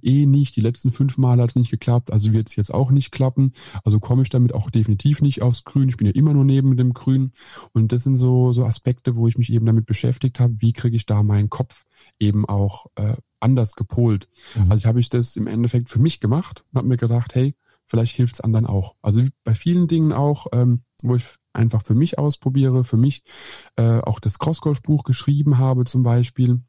eh nicht. Die letzten fünf Mal hat es nicht geklappt, also wird es jetzt auch nicht klappen. Also komme ich damit auch definitiv nicht aufs Grün. Ich bin ja immer nur neben dem Grün. Und das sind so, so Aspekte, wo ich mich eben damit beschäftigt habe, wie kriege ich da meinen Kopf eben auch äh, anders gepolt. Mhm. Also habe ich das im Endeffekt für mich gemacht und habe mir gedacht, hey, vielleicht hilft es anderen auch. Also bei vielen Dingen auch, ähm, wo ich einfach für mich ausprobiere, für mich äh, auch das Crossgolf-Buch geschrieben habe zum Beispiel,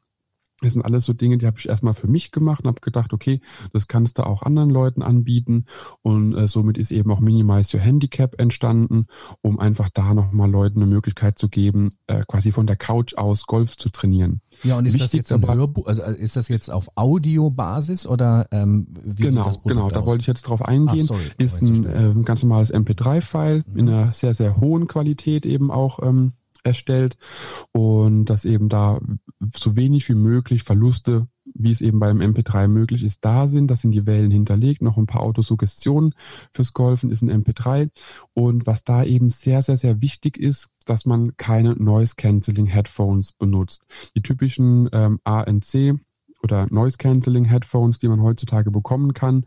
das sind alles so Dinge, die habe ich erstmal für mich gemacht und habe gedacht, okay, das kannst du auch anderen Leuten anbieten. Und äh, somit ist eben auch Minimize Your Handicap entstanden, um einfach da nochmal Leuten eine Möglichkeit zu geben, äh, quasi von der Couch aus Golf zu trainieren. Ja, und ist Wichtig das jetzt ein Hörbuch, also äh, ist das jetzt auf Audiobasis oder ähm, wie Genau, sieht das genau, da wollte ich jetzt drauf eingehen. Ach, sorry, ist ein äh, ganz normales MP3-File mhm. in einer sehr, sehr hohen Qualität eben auch ähm, erstellt und dass eben da so wenig wie möglich Verluste, wie es eben beim MP3 möglich ist, da sind. Das sind die Wellen hinterlegt, noch ein paar Autosuggestionen fürs Golfen ist ein MP3 und was da eben sehr, sehr, sehr wichtig ist, dass man keine Noise Cancelling Headphones benutzt. Die typischen ähm, ANC oder Noise Cancelling Headphones, die man heutzutage bekommen kann,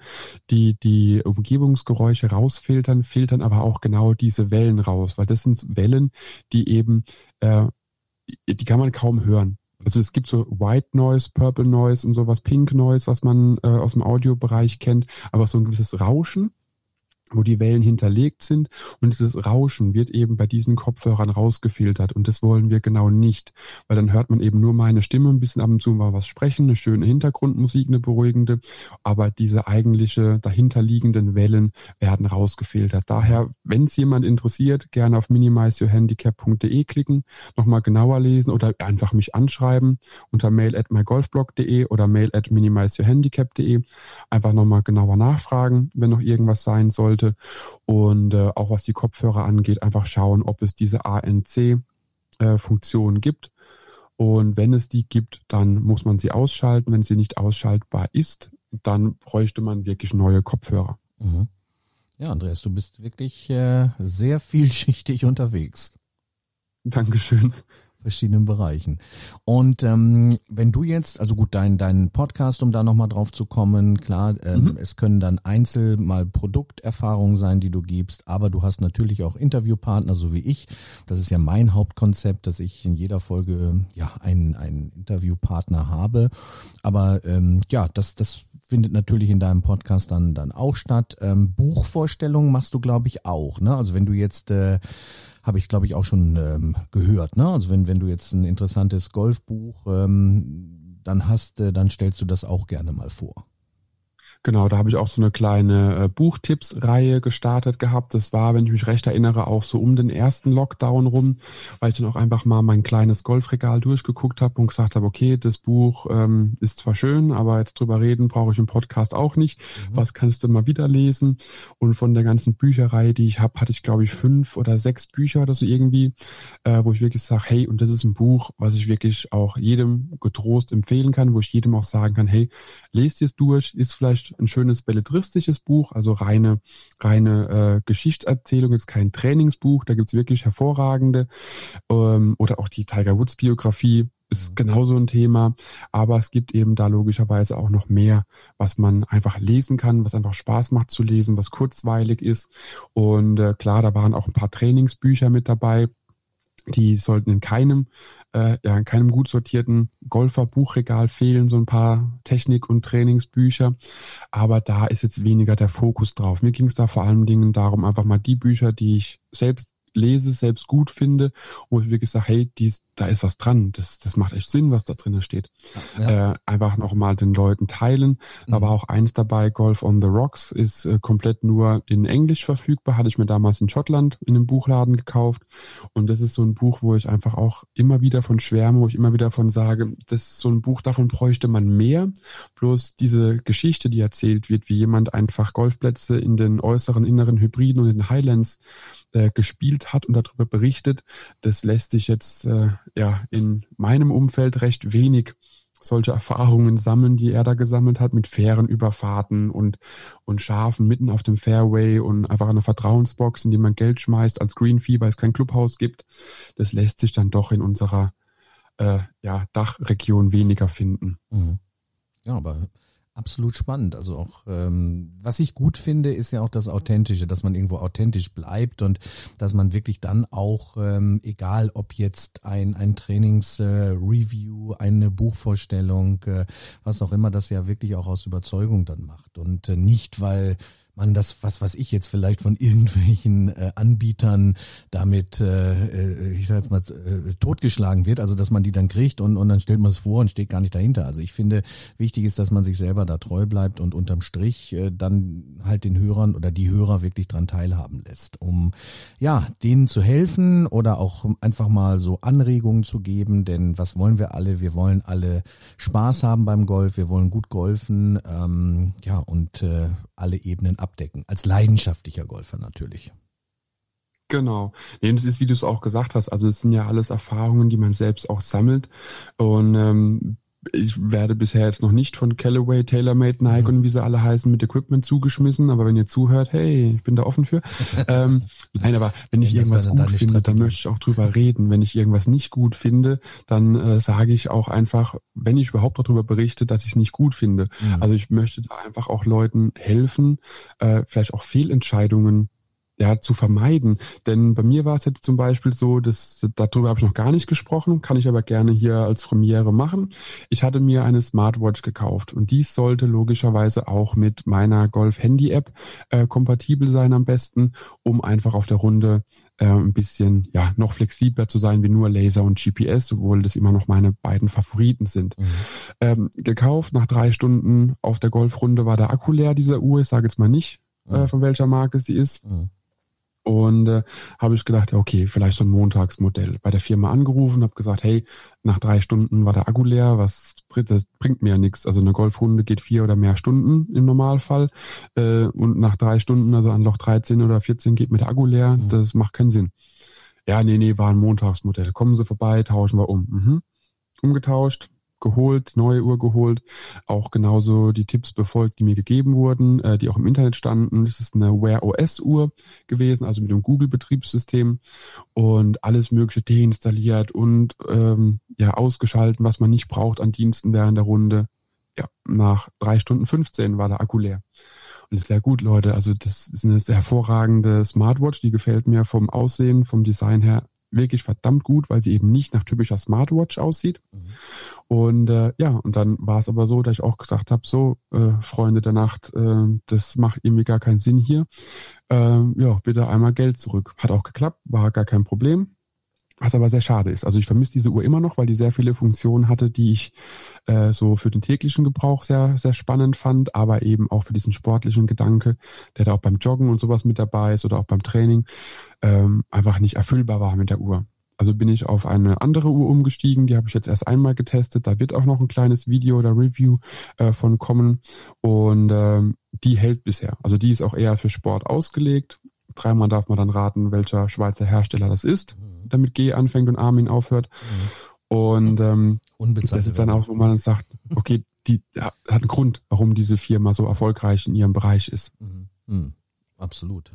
die die Umgebungsgeräusche rausfiltern, filtern aber auch genau diese Wellen raus, weil das sind Wellen, die eben, äh, die kann man kaum hören. Also es gibt so White Noise, Purple Noise und sowas, Pink Noise, was man äh, aus dem Audiobereich kennt, aber so ein gewisses Rauschen wo die Wellen hinterlegt sind und dieses Rauschen wird eben bei diesen Kopfhörern rausgefiltert und das wollen wir genau nicht, weil dann hört man eben nur meine Stimme ein bisschen ab und zu mal was sprechen, eine schöne Hintergrundmusik, eine beruhigende, aber diese eigentliche dahinterliegenden Wellen werden rausgefiltert. Daher, wenn es jemand interessiert, gerne auf minimizeyourhandicap.de klicken, nochmal genauer lesen oder einfach mich anschreiben unter mail at mygolfblog.de oder mail at minimizeyourhandicap.de. Einfach nochmal genauer nachfragen, wenn noch irgendwas sein soll sollte. Und äh, auch was die Kopfhörer angeht, einfach schauen, ob es diese ANC-Funktion äh, gibt. Und wenn es die gibt, dann muss man sie ausschalten. Wenn sie nicht ausschaltbar ist, dann bräuchte man wirklich neue Kopfhörer. Mhm. Ja, Andreas, du bist wirklich äh, sehr vielschichtig *laughs* unterwegs. Dankeschön. Verschiedenen Bereichen. Und ähm, wenn du jetzt, also gut, dein, dein Podcast, um da nochmal drauf zu kommen, klar, ähm, mhm. es können dann einzel mal Produkterfahrungen sein, die du gibst, aber du hast natürlich auch Interviewpartner, so wie ich. Das ist ja mein Hauptkonzept, dass ich in jeder Folge ja einen, einen Interviewpartner habe. Aber ähm, ja, das, das findet natürlich in deinem Podcast dann, dann auch statt. Ähm, Buchvorstellungen machst du, glaube ich, auch. Ne? Also wenn du jetzt, äh, habe ich, glaube ich, auch schon ähm, gehört. Ne? Also wenn, wenn du jetzt ein interessantes Golfbuch ähm, dann hast, äh, dann stellst du das auch gerne mal vor. Genau, da habe ich auch so eine kleine äh, Buchtipps-Reihe gestartet gehabt. Das war, wenn ich mich recht erinnere, auch so um den ersten Lockdown rum, weil ich dann auch einfach mal mein kleines Golfregal durchgeguckt habe und gesagt habe, okay, das Buch ähm, ist zwar schön, aber jetzt drüber reden brauche ich im Podcast auch nicht. Mhm. Was kannst du mal wieder lesen? Und von der ganzen Bücherreihe, die ich habe, hatte ich, glaube ich, fünf oder sechs Bücher oder so irgendwie, äh, wo ich wirklich sage, hey, und das ist ein Buch, was ich wirklich auch jedem getrost empfehlen kann, wo ich jedem auch sagen kann, hey, lest es durch, ist vielleicht ein schönes belletristisches Buch, also reine, reine äh, Geschichtserzählung, jetzt kein Trainingsbuch, da gibt's wirklich hervorragende. Ähm, oder auch die Tiger Woods Biografie ist mhm. genauso ein Thema, aber es gibt eben da logischerweise auch noch mehr, was man einfach lesen kann, was einfach Spaß macht zu lesen, was kurzweilig ist. Und äh, klar, da waren auch ein paar Trainingsbücher mit dabei. Die sollten in keinem äh, ja, in keinem gut sortierten Golfer-Buchregal fehlen so ein paar Technik- und Trainingsbücher. Aber da ist jetzt weniger der Fokus drauf. Mir ging es da vor allen Dingen darum, einfach mal die Bücher, die ich selbst lese, selbst gut finde, wo ich wirklich sage, hey, dies, da ist was dran, das, das macht echt Sinn, was da drinnen steht. Ja. Äh, einfach nochmal den Leuten teilen. Mhm. War auch eins dabei, Golf on the Rocks, ist äh, komplett nur in Englisch verfügbar, hatte ich mir damals in Schottland in einem Buchladen gekauft. Und das ist so ein Buch, wo ich einfach auch immer wieder von schwärme, wo ich immer wieder von sage, das ist so ein Buch, davon bräuchte man mehr. Bloß diese Geschichte, die erzählt wird, wie jemand einfach Golfplätze in den äußeren, inneren Hybriden und in den Highlands äh, gespielt hat und darüber berichtet. Das lässt sich jetzt äh, ja in meinem Umfeld recht wenig solche Erfahrungen sammeln, die er da gesammelt hat, mit fairen Überfahrten und, und Schafen mitten auf dem Fairway und einfach eine Vertrauensbox, in die man Geld schmeißt als Green Fee, weil es kein Clubhaus gibt. Das lässt sich dann doch in unserer äh, ja, Dachregion weniger finden. Mhm. Ja, aber absolut spannend. Also auch, ähm, was ich gut finde, ist ja auch das Authentische, dass man irgendwo authentisch bleibt und dass man wirklich dann auch, ähm, egal ob jetzt ein, ein Trainingsreview, äh, eine Buchvorstellung, äh, was auch immer, das ja wirklich auch aus Überzeugung dann macht und äh, nicht, weil man das, was was ich jetzt vielleicht von irgendwelchen äh, Anbietern damit, äh, äh, ich sag jetzt mal, äh, totgeschlagen wird, also dass man die dann kriegt und, und dann stellt man es vor und steht gar nicht dahinter. Also ich finde, wichtig ist, dass man sich selber da treu bleibt und unterm Strich äh, dann halt den Hörern oder die Hörer wirklich dran teilhaben lässt, um ja, denen zu helfen oder auch einfach mal so Anregungen zu geben, denn was wollen wir alle? Wir wollen alle Spaß haben beim Golf, wir wollen gut golfen, ähm, ja, und äh, alle Ebenen abdecken. Als leidenschaftlicher Golfer natürlich. Genau. Nee, das ist, wie du es auch gesagt hast, also es sind ja alles Erfahrungen, die man selbst auch sammelt. Und ähm, ich werde bisher jetzt noch nicht von Callaway, TaylorMade, Nike mhm. und wie sie alle heißen mit Equipment zugeschmissen, aber wenn ihr zuhört, hey, ich bin da offen für. *laughs* ähm, nein, aber wenn ich irgendwas gut finde, Strategie. dann möchte ich auch drüber reden. Wenn ich irgendwas nicht gut finde, dann äh, sage ich auch einfach, wenn ich überhaupt darüber berichte, dass ich es nicht gut finde. Mhm. Also ich möchte da einfach auch Leuten helfen, äh, vielleicht auch Fehlentscheidungen ja, zu vermeiden. Denn bei mir war es jetzt zum Beispiel so, dass darüber habe ich noch gar nicht gesprochen, kann ich aber gerne hier als Premiere machen. Ich hatte mir eine Smartwatch gekauft und dies sollte logischerweise auch mit meiner Golf Handy App äh, kompatibel sein am besten, um einfach auf der Runde äh, ein bisschen ja noch flexibler zu sein wie nur Laser und GPS, obwohl das immer noch meine beiden Favoriten sind. Mhm. Ähm, gekauft nach drei Stunden auf der Golfrunde war der Akku leer dieser Uhr. Ich sage jetzt mal nicht, äh, mhm. von welcher Marke sie ist. Mhm. Und äh, habe ich gedacht, ja, okay, vielleicht so ein Montagsmodell. Bei der Firma angerufen, habe gesagt, hey, nach drei Stunden war der Akku leer, was das bringt mir ja nichts. Also eine Golfrunde geht vier oder mehr Stunden im Normalfall. Äh, und nach drei Stunden, also an Loch 13 oder 14 geht mir der Akku leer. Mhm. Das macht keinen Sinn. Ja, nee, nee, war ein Montagsmodell. Kommen Sie vorbei, tauschen wir um. Mhm. Umgetauscht, geholt, neue Uhr geholt, auch genauso die Tipps befolgt, die mir gegeben wurden, äh, die auch im Internet standen. Das ist eine Wear OS Uhr gewesen, also mit dem Google Betriebssystem und alles Mögliche deinstalliert und ähm, ja ausgeschalten, was man nicht braucht an Diensten während der Runde. Ja, nach drei Stunden 15 war der Akku leer. Und ist sehr gut, Leute. Also das ist eine sehr hervorragende Smartwatch. Die gefällt mir vom Aussehen, vom Design her wirklich verdammt gut, weil sie eben nicht nach typischer Smartwatch aussieht. Mhm. Und äh, ja, und dann war es aber so, dass ich auch gesagt habe, so, äh, Freunde der Nacht, äh, das macht irgendwie gar keinen Sinn hier. Äh, ja, bitte einmal Geld zurück. Hat auch geklappt, war gar kein Problem. Was aber sehr schade ist. Also ich vermisse diese Uhr immer noch, weil die sehr viele Funktionen hatte, die ich äh, so für den täglichen Gebrauch sehr, sehr spannend fand, aber eben auch für diesen sportlichen Gedanke, der da auch beim Joggen und sowas mit dabei ist oder auch beim Training, ähm, einfach nicht erfüllbar war mit der Uhr. Also bin ich auf eine andere Uhr umgestiegen, die habe ich jetzt erst einmal getestet. Da wird auch noch ein kleines Video oder Review äh, von kommen und ähm, die hält bisher. Also die ist auch eher für Sport ausgelegt. Dreimal darf man dann raten, welcher Schweizer Hersteller das ist. Mhm damit G anfängt und Armin aufhört. Mhm. Und ähm, das ist dann auch, wo man dann sagt, okay, die hat einen Grund, warum diese Firma so erfolgreich in ihrem Bereich ist. Mhm. Mhm. Absolut.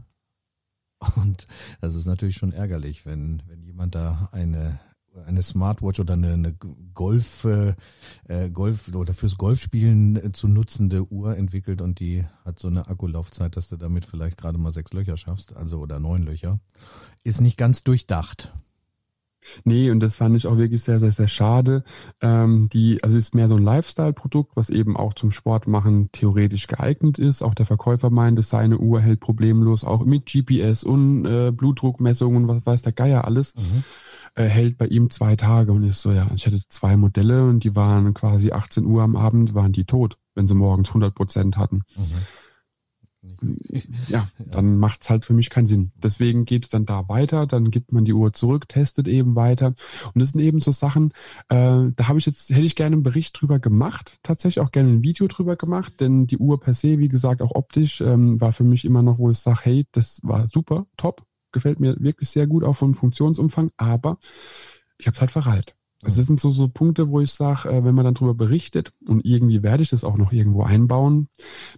Und das ist natürlich schon ärgerlich, wenn, wenn jemand da eine, eine Smartwatch oder eine, eine Golf, äh, Golf oder fürs Golfspielen zu nutzende Uhr entwickelt und die hat so eine Akkulaufzeit, dass du damit vielleicht gerade mal sechs Löcher schaffst, also oder neun Löcher ist nicht ganz durchdacht. Nee, und das fand ich auch wirklich sehr, sehr, sehr schade. Ähm, die, also ist mehr so ein Lifestyle-Produkt, was eben auch zum Sport machen theoretisch geeignet ist. Auch der Verkäufer meinte, seine Uhr hält problemlos, auch mit GPS und äh, Blutdruckmessungen, was weiß der Geier alles. Mhm. Äh, hält bei ihm zwei Tage und ist so, ja, ich hatte zwei Modelle und die waren quasi 18 Uhr am Abend, waren die tot, wenn sie morgens 100 Prozent hatten. Mhm *laughs* ja, dann macht's halt für mich keinen Sinn. Deswegen geht's dann da weiter, dann gibt man die Uhr zurück, testet eben weiter. Und das sind eben so Sachen, äh, da habe ich jetzt, hätte ich gerne einen Bericht drüber gemacht, tatsächlich auch gerne ein Video drüber gemacht, denn die Uhr per se, wie gesagt, auch optisch, ähm, war für mich immer noch, wo ich sage, hey, das war super, top, gefällt mir wirklich sehr gut, auch vom Funktionsumfang, aber ich habe es halt verrallt. Also das sind so, so Punkte, wo ich sage, äh, wenn man dann darüber berichtet und irgendwie werde ich das auch noch irgendwo einbauen,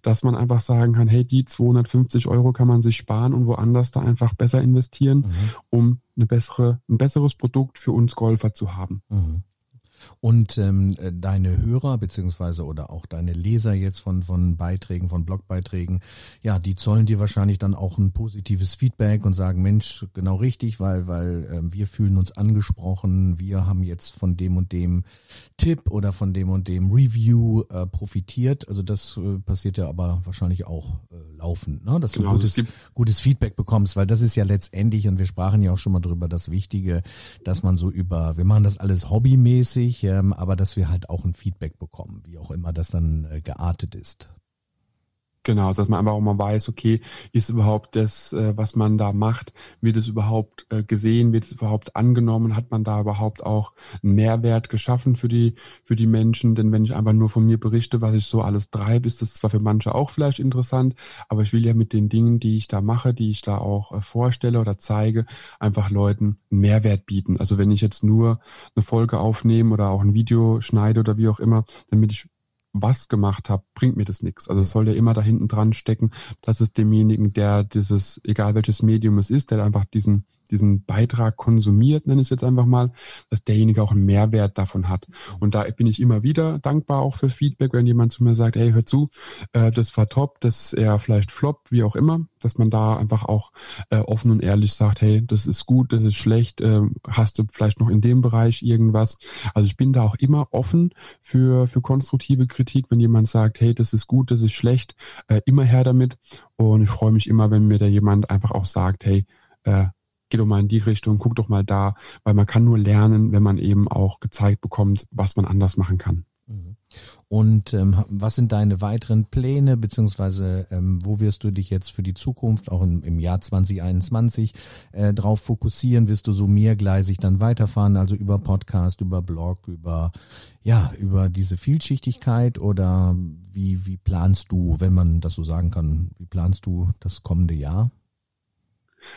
dass man einfach sagen kann, hey, die 250 Euro kann man sich sparen und woanders da einfach besser investieren, mhm. um eine bessere, ein besseres Produkt für uns Golfer zu haben. Mhm. Und ähm, deine Hörer beziehungsweise oder auch deine Leser jetzt von von Beiträgen, von Blogbeiträgen, ja, die zollen dir wahrscheinlich dann auch ein positives Feedback und sagen, Mensch, genau richtig, weil weil äh, wir fühlen uns angesprochen, wir haben jetzt von dem und dem Tipp oder von dem und dem Review äh, profitiert. Also das äh, passiert ja aber wahrscheinlich auch äh, laufend, ne? dass genau, du gutes, gutes Feedback bekommst, weil das ist ja letztendlich und wir sprachen ja auch schon mal drüber, das Wichtige, dass man so über, wir machen das alles hobbymäßig wichtig, ähm, aber dass wir halt auch ein Feedback bekommen, wie auch immer das dann äh, geartet ist. Genau, dass man einfach auch mal weiß, okay, ist überhaupt das, äh, was man da macht, wird es überhaupt äh, gesehen, wird es überhaupt angenommen, hat man da überhaupt auch einen Mehrwert geschaffen für die, für die Menschen? Denn wenn ich einfach nur von mir berichte, was ich so alles treibe, ist das zwar für manche auch vielleicht interessant, aber ich will ja mit den Dingen, die ich da mache, die ich da auch äh, vorstelle oder zeige, einfach Leuten einen Mehrwert bieten. Also wenn ich jetzt nur eine Folge aufnehme oder auch ein Video schneide oder wie auch immer, damit ich was gemacht habe, bringt mir das nichts. Also es soll ja immer da hinten dran stecken, dass es demjenigen, der dieses, egal welches Medium es ist, der einfach diesen diesen Beitrag konsumiert, nenne ich es jetzt einfach mal, dass derjenige auch einen Mehrwert davon hat. Und da bin ich immer wieder dankbar auch für Feedback, wenn jemand zu mir sagt, hey, hör zu, äh, das war top, das ist eher vielleicht flop, wie auch immer, dass man da einfach auch äh, offen und ehrlich sagt, hey, das ist gut, das ist schlecht, äh, hast du vielleicht noch in dem Bereich irgendwas. Also ich bin da auch immer offen für, für konstruktive Kritik, wenn jemand sagt, hey, das ist gut, das ist schlecht, äh, immer her damit. Und ich freue mich immer, wenn mir da jemand einfach auch sagt, hey, äh, geh doch mal in die Richtung, guck doch mal da, weil man kann nur lernen, wenn man eben auch gezeigt bekommt, was man anders machen kann. Mhm. Und ähm, was sind deine weiteren Pläne, beziehungsweise ähm, wo wirst du dich jetzt für die Zukunft, auch im, im Jahr 2021, äh, drauf fokussieren? Wirst du so mehrgleisig dann weiterfahren, also über Podcast, über Blog, über ja, über diese Vielschichtigkeit oder wie, wie planst du, wenn man das so sagen kann, wie planst du das kommende Jahr?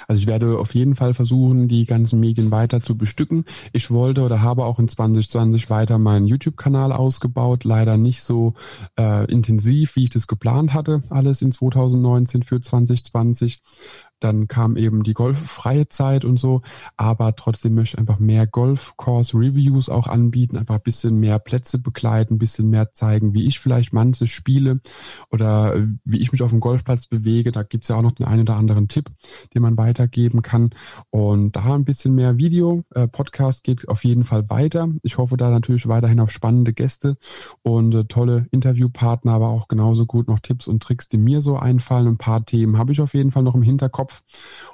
Also ich werde auf jeden Fall versuchen, die ganzen Medien weiter zu bestücken. Ich wollte oder habe auch in 2020 weiter meinen YouTube-Kanal ausgebaut. Leider nicht so äh, intensiv, wie ich das geplant hatte, alles in 2019 für 2020. Dann kam eben die golffreie Zeit und so. Aber trotzdem möchte ich einfach mehr Golf-Course-Reviews auch anbieten, einfach ein bisschen mehr Plätze begleiten, ein bisschen mehr zeigen, wie ich vielleicht manche spiele oder äh, wie ich mich auf dem Golfplatz bewege. Da gibt's ja auch noch den einen oder anderen Tipp, den man weitergeben kann. Und da ein bisschen mehr Video. Äh, Podcast geht auf jeden Fall weiter. Ich hoffe da natürlich weiterhin auf spannende Gäste und äh, tolle Interviewpartner, aber auch genauso gut noch Tipps und Tricks, die mir so einfallen. Ein paar Themen habe ich auf jeden Fall noch im Hinterkopf. Kopf.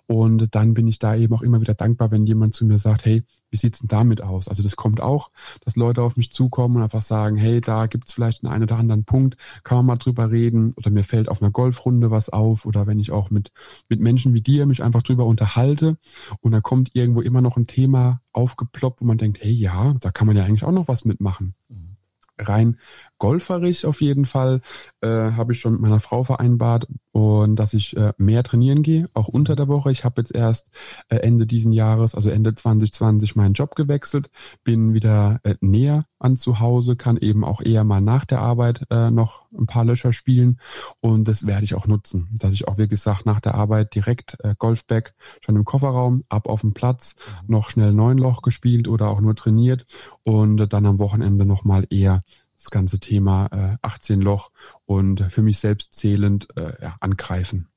Und dann bin ich da eben auch immer wieder dankbar, wenn jemand zu mir sagt, hey, wie sieht's denn damit aus? Also das kommt auch, dass Leute auf mich zukommen und einfach sagen, hey, da gibt's vielleicht einen, einen oder anderen Punkt, kann man mal drüber reden oder mir fällt auf einer Golfrunde was auf oder wenn ich auch mit, mit Menschen wie dir mich einfach drüber unterhalte und da kommt irgendwo immer noch ein Thema aufgeploppt, wo man denkt, hey, ja, da kann man ja eigentlich auch noch was mitmachen. Mhm rein golferisch auf jeden Fall äh, habe ich schon mit meiner Frau vereinbart und dass ich äh, mehr trainieren gehe, auch unter der Woche. Ich habe jetzt erst äh, Ende diesen Jahres, also Ende 2020, meinen Job gewechselt, bin wieder äh, näher an zu Hause, kann eben auch eher mal nach der Arbeit äh, noch ein paar Löcher spielen und das werde ich auch nutzen, dass ich auch wie gesagt nach der Arbeit direkt äh, Golfback schon im Kofferraum, ab auf dem Platz, noch schnell neun Loch gespielt oder auch nur trainiert und äh, dann am Wochenende nochmal eher das ganze Thema äh, 18 Loch und für mich selbst zählend äh, ja, angreifen.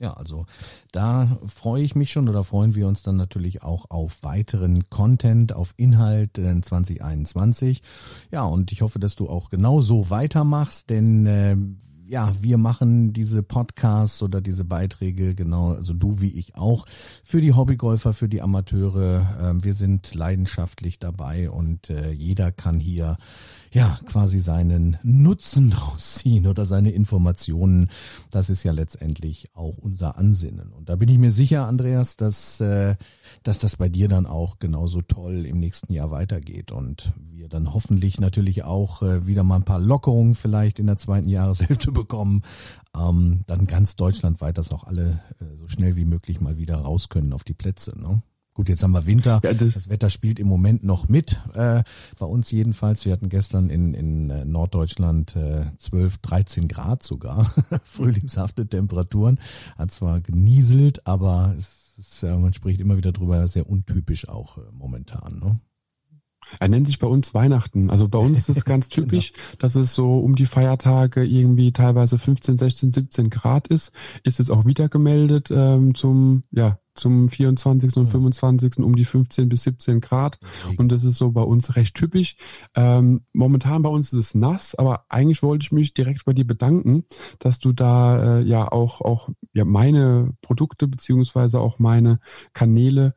Ja, also da freue ich mich schon oder freuen wir uns dann natürlich auch auf weiteren Content, auf Inhalt in 2021. Ja, und ich hoffe, dass du auch genauso weitermachst, denn äh, ja, wir machen diese Podcasts oder diese Beiträge, genau, also du wie ich auch, für die Hobbygolfer, für die Amateure. Ähm, wir sind leidenschaftlich dabei und äh, jeder kann hier ja quasi seinen Nutzen *laughs* draus ziehen oder seine Informationen. Das ist ja letztendlich auch unser Ansinnen. Und da bin ich mir sicher, Andreas, dass, äh, dass das bei dir dann auch genauso toll im nächsten Jahr weitergeht und wir dann hoffentlich natürlich auch äh, wieder mal ein paar Lockerungen vielleicht in der zweiten Jahreshälfte bekommen. Ähm, dann ganz deutschlandweit, dass auch alle äh, so schnell wie möglich mal wieder raus können auf die Plätze. Ne? Gut, jetzt haben wir Winter. Ja, das, das, Wetter spielt im Moment noch mit. Äh, bei uns jedenfalls. Wir hatten gestern in, in äh, Norddeutschland äh, 12, 13 Grad sogar. *laughs* Frühlingshafte Temperaturen. Hat zwar genieselt, aber es ist, äh, man spricht immer wieder drüber, sehr untypisch auch äh, momentan. Ne? Er nennt sich bei uns Weihnachten. Also bei uns ist es ganz *laughs* typisch, genau. dass es so um die Feiertage irgendwie teilweise 15, 16, 17 Grad ist. Ist jetzt auch wieder gemeldet ähm, zum, ja, zum 24. und 25. um die 15 bis 17 Grad. Und das ist so bei uns recht typisch. Ähm, momentan bei uns ist es nass, aber eigentlich wollte ich mich direkt bei dir bedanken, dass du da äh, ja auch, auch ja, meine Produkte beziehungsweise auch meine Kanäle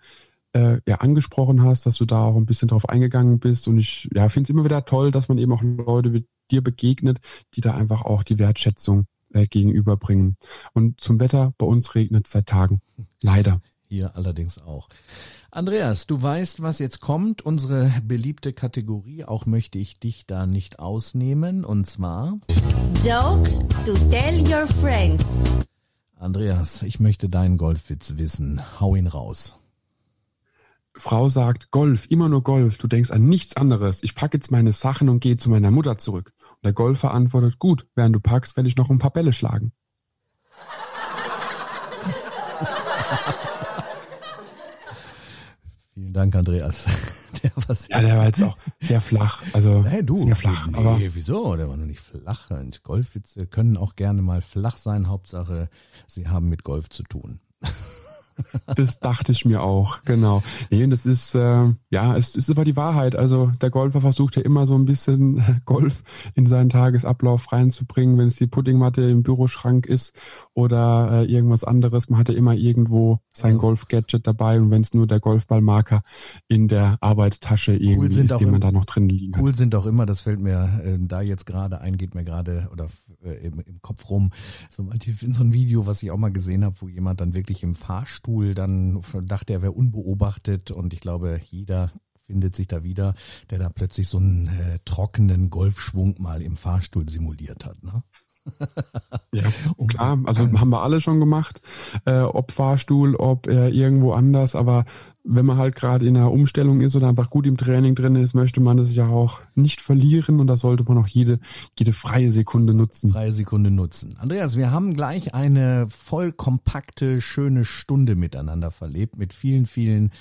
äh, ja, angesprochen hast, dass du da auch ein bisschen drauf eingegangen bist. Und ich ja, finde es immer wieder toll, dass man eben auch Leute wie dir begegnet, die da einfach auch die Wertschätzung äh, gegenüberbringen. Und zum Wetter, bei uns regnet es seit Tagen. Leider. Hier allerdings auch. Andreas, du weißt, was jetzt kommt. Unsere beliebte Kategorie. Auch möchte ich dich da nicht ausnehmen. Und zwar Jokes to tell your friends. Andreas, ich möchte deinen Golfwitz wissen. Hau ihn raus. Frau sagt, Golf, immer nur Golf, du denkst an nichts anderes. Ich packe jetzt meine Sachen und gehe zu meiner Mutter zurück. Und der Golfer antwortet, gut, während du packst, werde ich noch ein paar Bälle schlagen. *laughs* Vielen Dank, Andreas. *laughs* Der war ja, der war jetzt auch sehr flach. Also *laughs* hey, du, sehr flach. Nee, aber wieso? Der war noch nicht flach. Golfwitze können auch gerne mal flach sein. Hauptsache, sie haben mit Golf zu tun. Das dachte ich mir auch, genau. Nee, und das ist, äh, ja, es ist aber die Wahrheit. Also der Golfer versucht ja immer so ein bisschen *laughs* Golf in seinen Tagesablauf reinzubringen, wenn es die Puddingmatte im Büroschrank ist oder äh, irgendwas anderes. Man hat ja immer irgendwo sein. Golf-Gadget dabei und wenn es nur der Golfballmarker in der Arbeitstasche irgendwie cool ist, den man da noch drin liegen Cool hat. sind auch immer, das fällt mir äh, da jetzt gerade ein, geht mir gerade oder äh, im, im Kopf rum, so, so ein Video, was ich auch mal gesehen habe, wo jemand dann wirklich im Fahrstuhl dann dachte, er wäre unbeobachtet und ich glaube, jeder findet sich da wieder, der da plötzlich so einen äh, trockenen Golfschwung mal im Fahrstuhl simuliert hat. Ne? *laughs* ja, *laughs* klar. Also haben wir alle schon gemacht. Äh, ob Fahrstuhl, ob äh, irgendwo anders. Aber wenn man halt gerade in einer Umstellung ist oder einfach gut im Training drin ist, möchte man das ja auch nicht verlieren und da sollte man auch jede, jede freie Sekunde nutzen. Freie Sekunde nutzen. Andreas, wir haben gleich eine voll kompakte, schöne Stunde miteinander verlebt mit vielen, vielen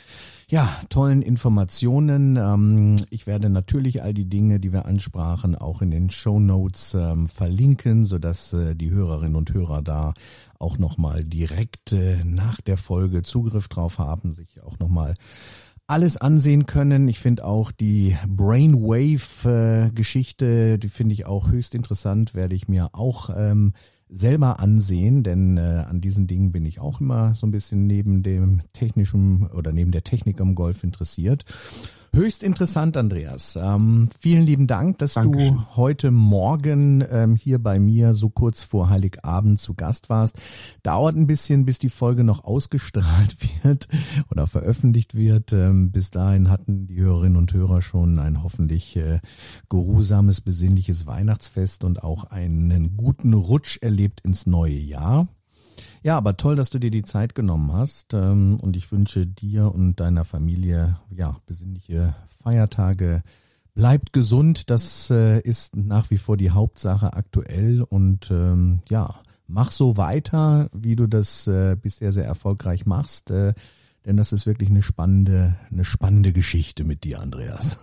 ja, tollen Informationen. Ähm, ich werde natürlich all die Dinge, die wir ansprachen, auch in den Show Notes ähm, verlinken, sodass äh, die Hörerinnen und Hörer da auch nochmal direkt äh, nach der Folge Zugriff drauf haben, sich auch nochmal alles ansehen können. Ich finde auch die Brainwave-Geschichte, die finde ich auch höchst interessant, werde ich mir auch ähm, selber ansehen, denn äh, an diesen Dingen bin ich auch immer so ein bisschen neben dem technischen oder neben der Technik am Golf interessiert. Höchst interessant, Andreas. Ähm, vielen lieben Dank, dass Dankeschön. du heute Morgen ähm, hier bei mir so kurz vor Heiligabend zu Gast warst. Dauert ein bisschen, bis die Folge noch ausgestrahlt *laughs* wird oder veröffentlicht wird. Ähm, bis dahin hatten die Hörerinnen und Hörer schon ein hoffentlich äh, geruhsames, besinnliches Weihnachtsfest und auch einen guten Rutsch erlebt ins neue Jahr. Ja, aber toll, dass du dir die Zeit genommen hast. Ähm, und ich wünsche dir und deiner Familie ja besinnliche Feiertage. Bleibt gesund, das äh, ist nach wie vor die Hauptsache aktuell. Und ähm, ja, mach so weiter, wie du das äh, bisher sehr erfolgreich machst. Äh, denn das ist wirklich eine spannende, eine spannende Geschichte mit dir, Andreas.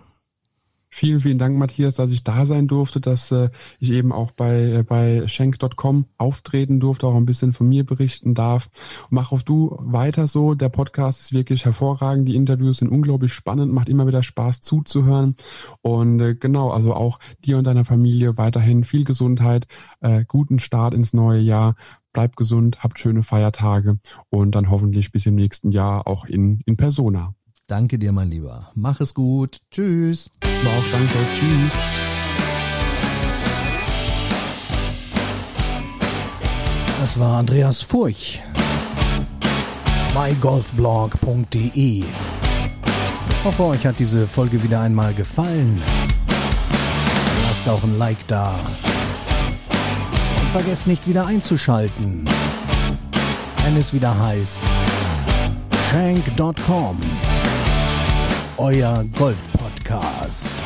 Vielen, vielen Dank, Matthias, dass ich da sein durfte, dass äh, ich eben auch bei, äh, bei Schenk.com auftreten durfte, auch ein bisschen von mir berichten darf. mach auch du weiter so. Der Podcast ist wirklich hervorragend. Die Interviews sind unglaublich spannend, macht immer wieder Spaß zuzuhören. Und äh, genau, also auch dir und deiner Familie weiterhin viel Gesundheit, äh, guten Start ins neue Jahr. Bleibt gesund, habt schöne Feiertage und dann hoffentlich bis im nächsten Jahr auch in, in Persona. Danke dir, mein Lieber. Mach es gut. Tschüss. Auch danke. Tschüss. Das war Andreas Furch. mygolfblog.de Ich hoffe, euch hat diese Folge wieder einmal gefallen. Lasst auch ein Like da. Und vergesst nicht wieder einzuschalten, wenn es wieder heißt Shank.com euer Golf-Podcast.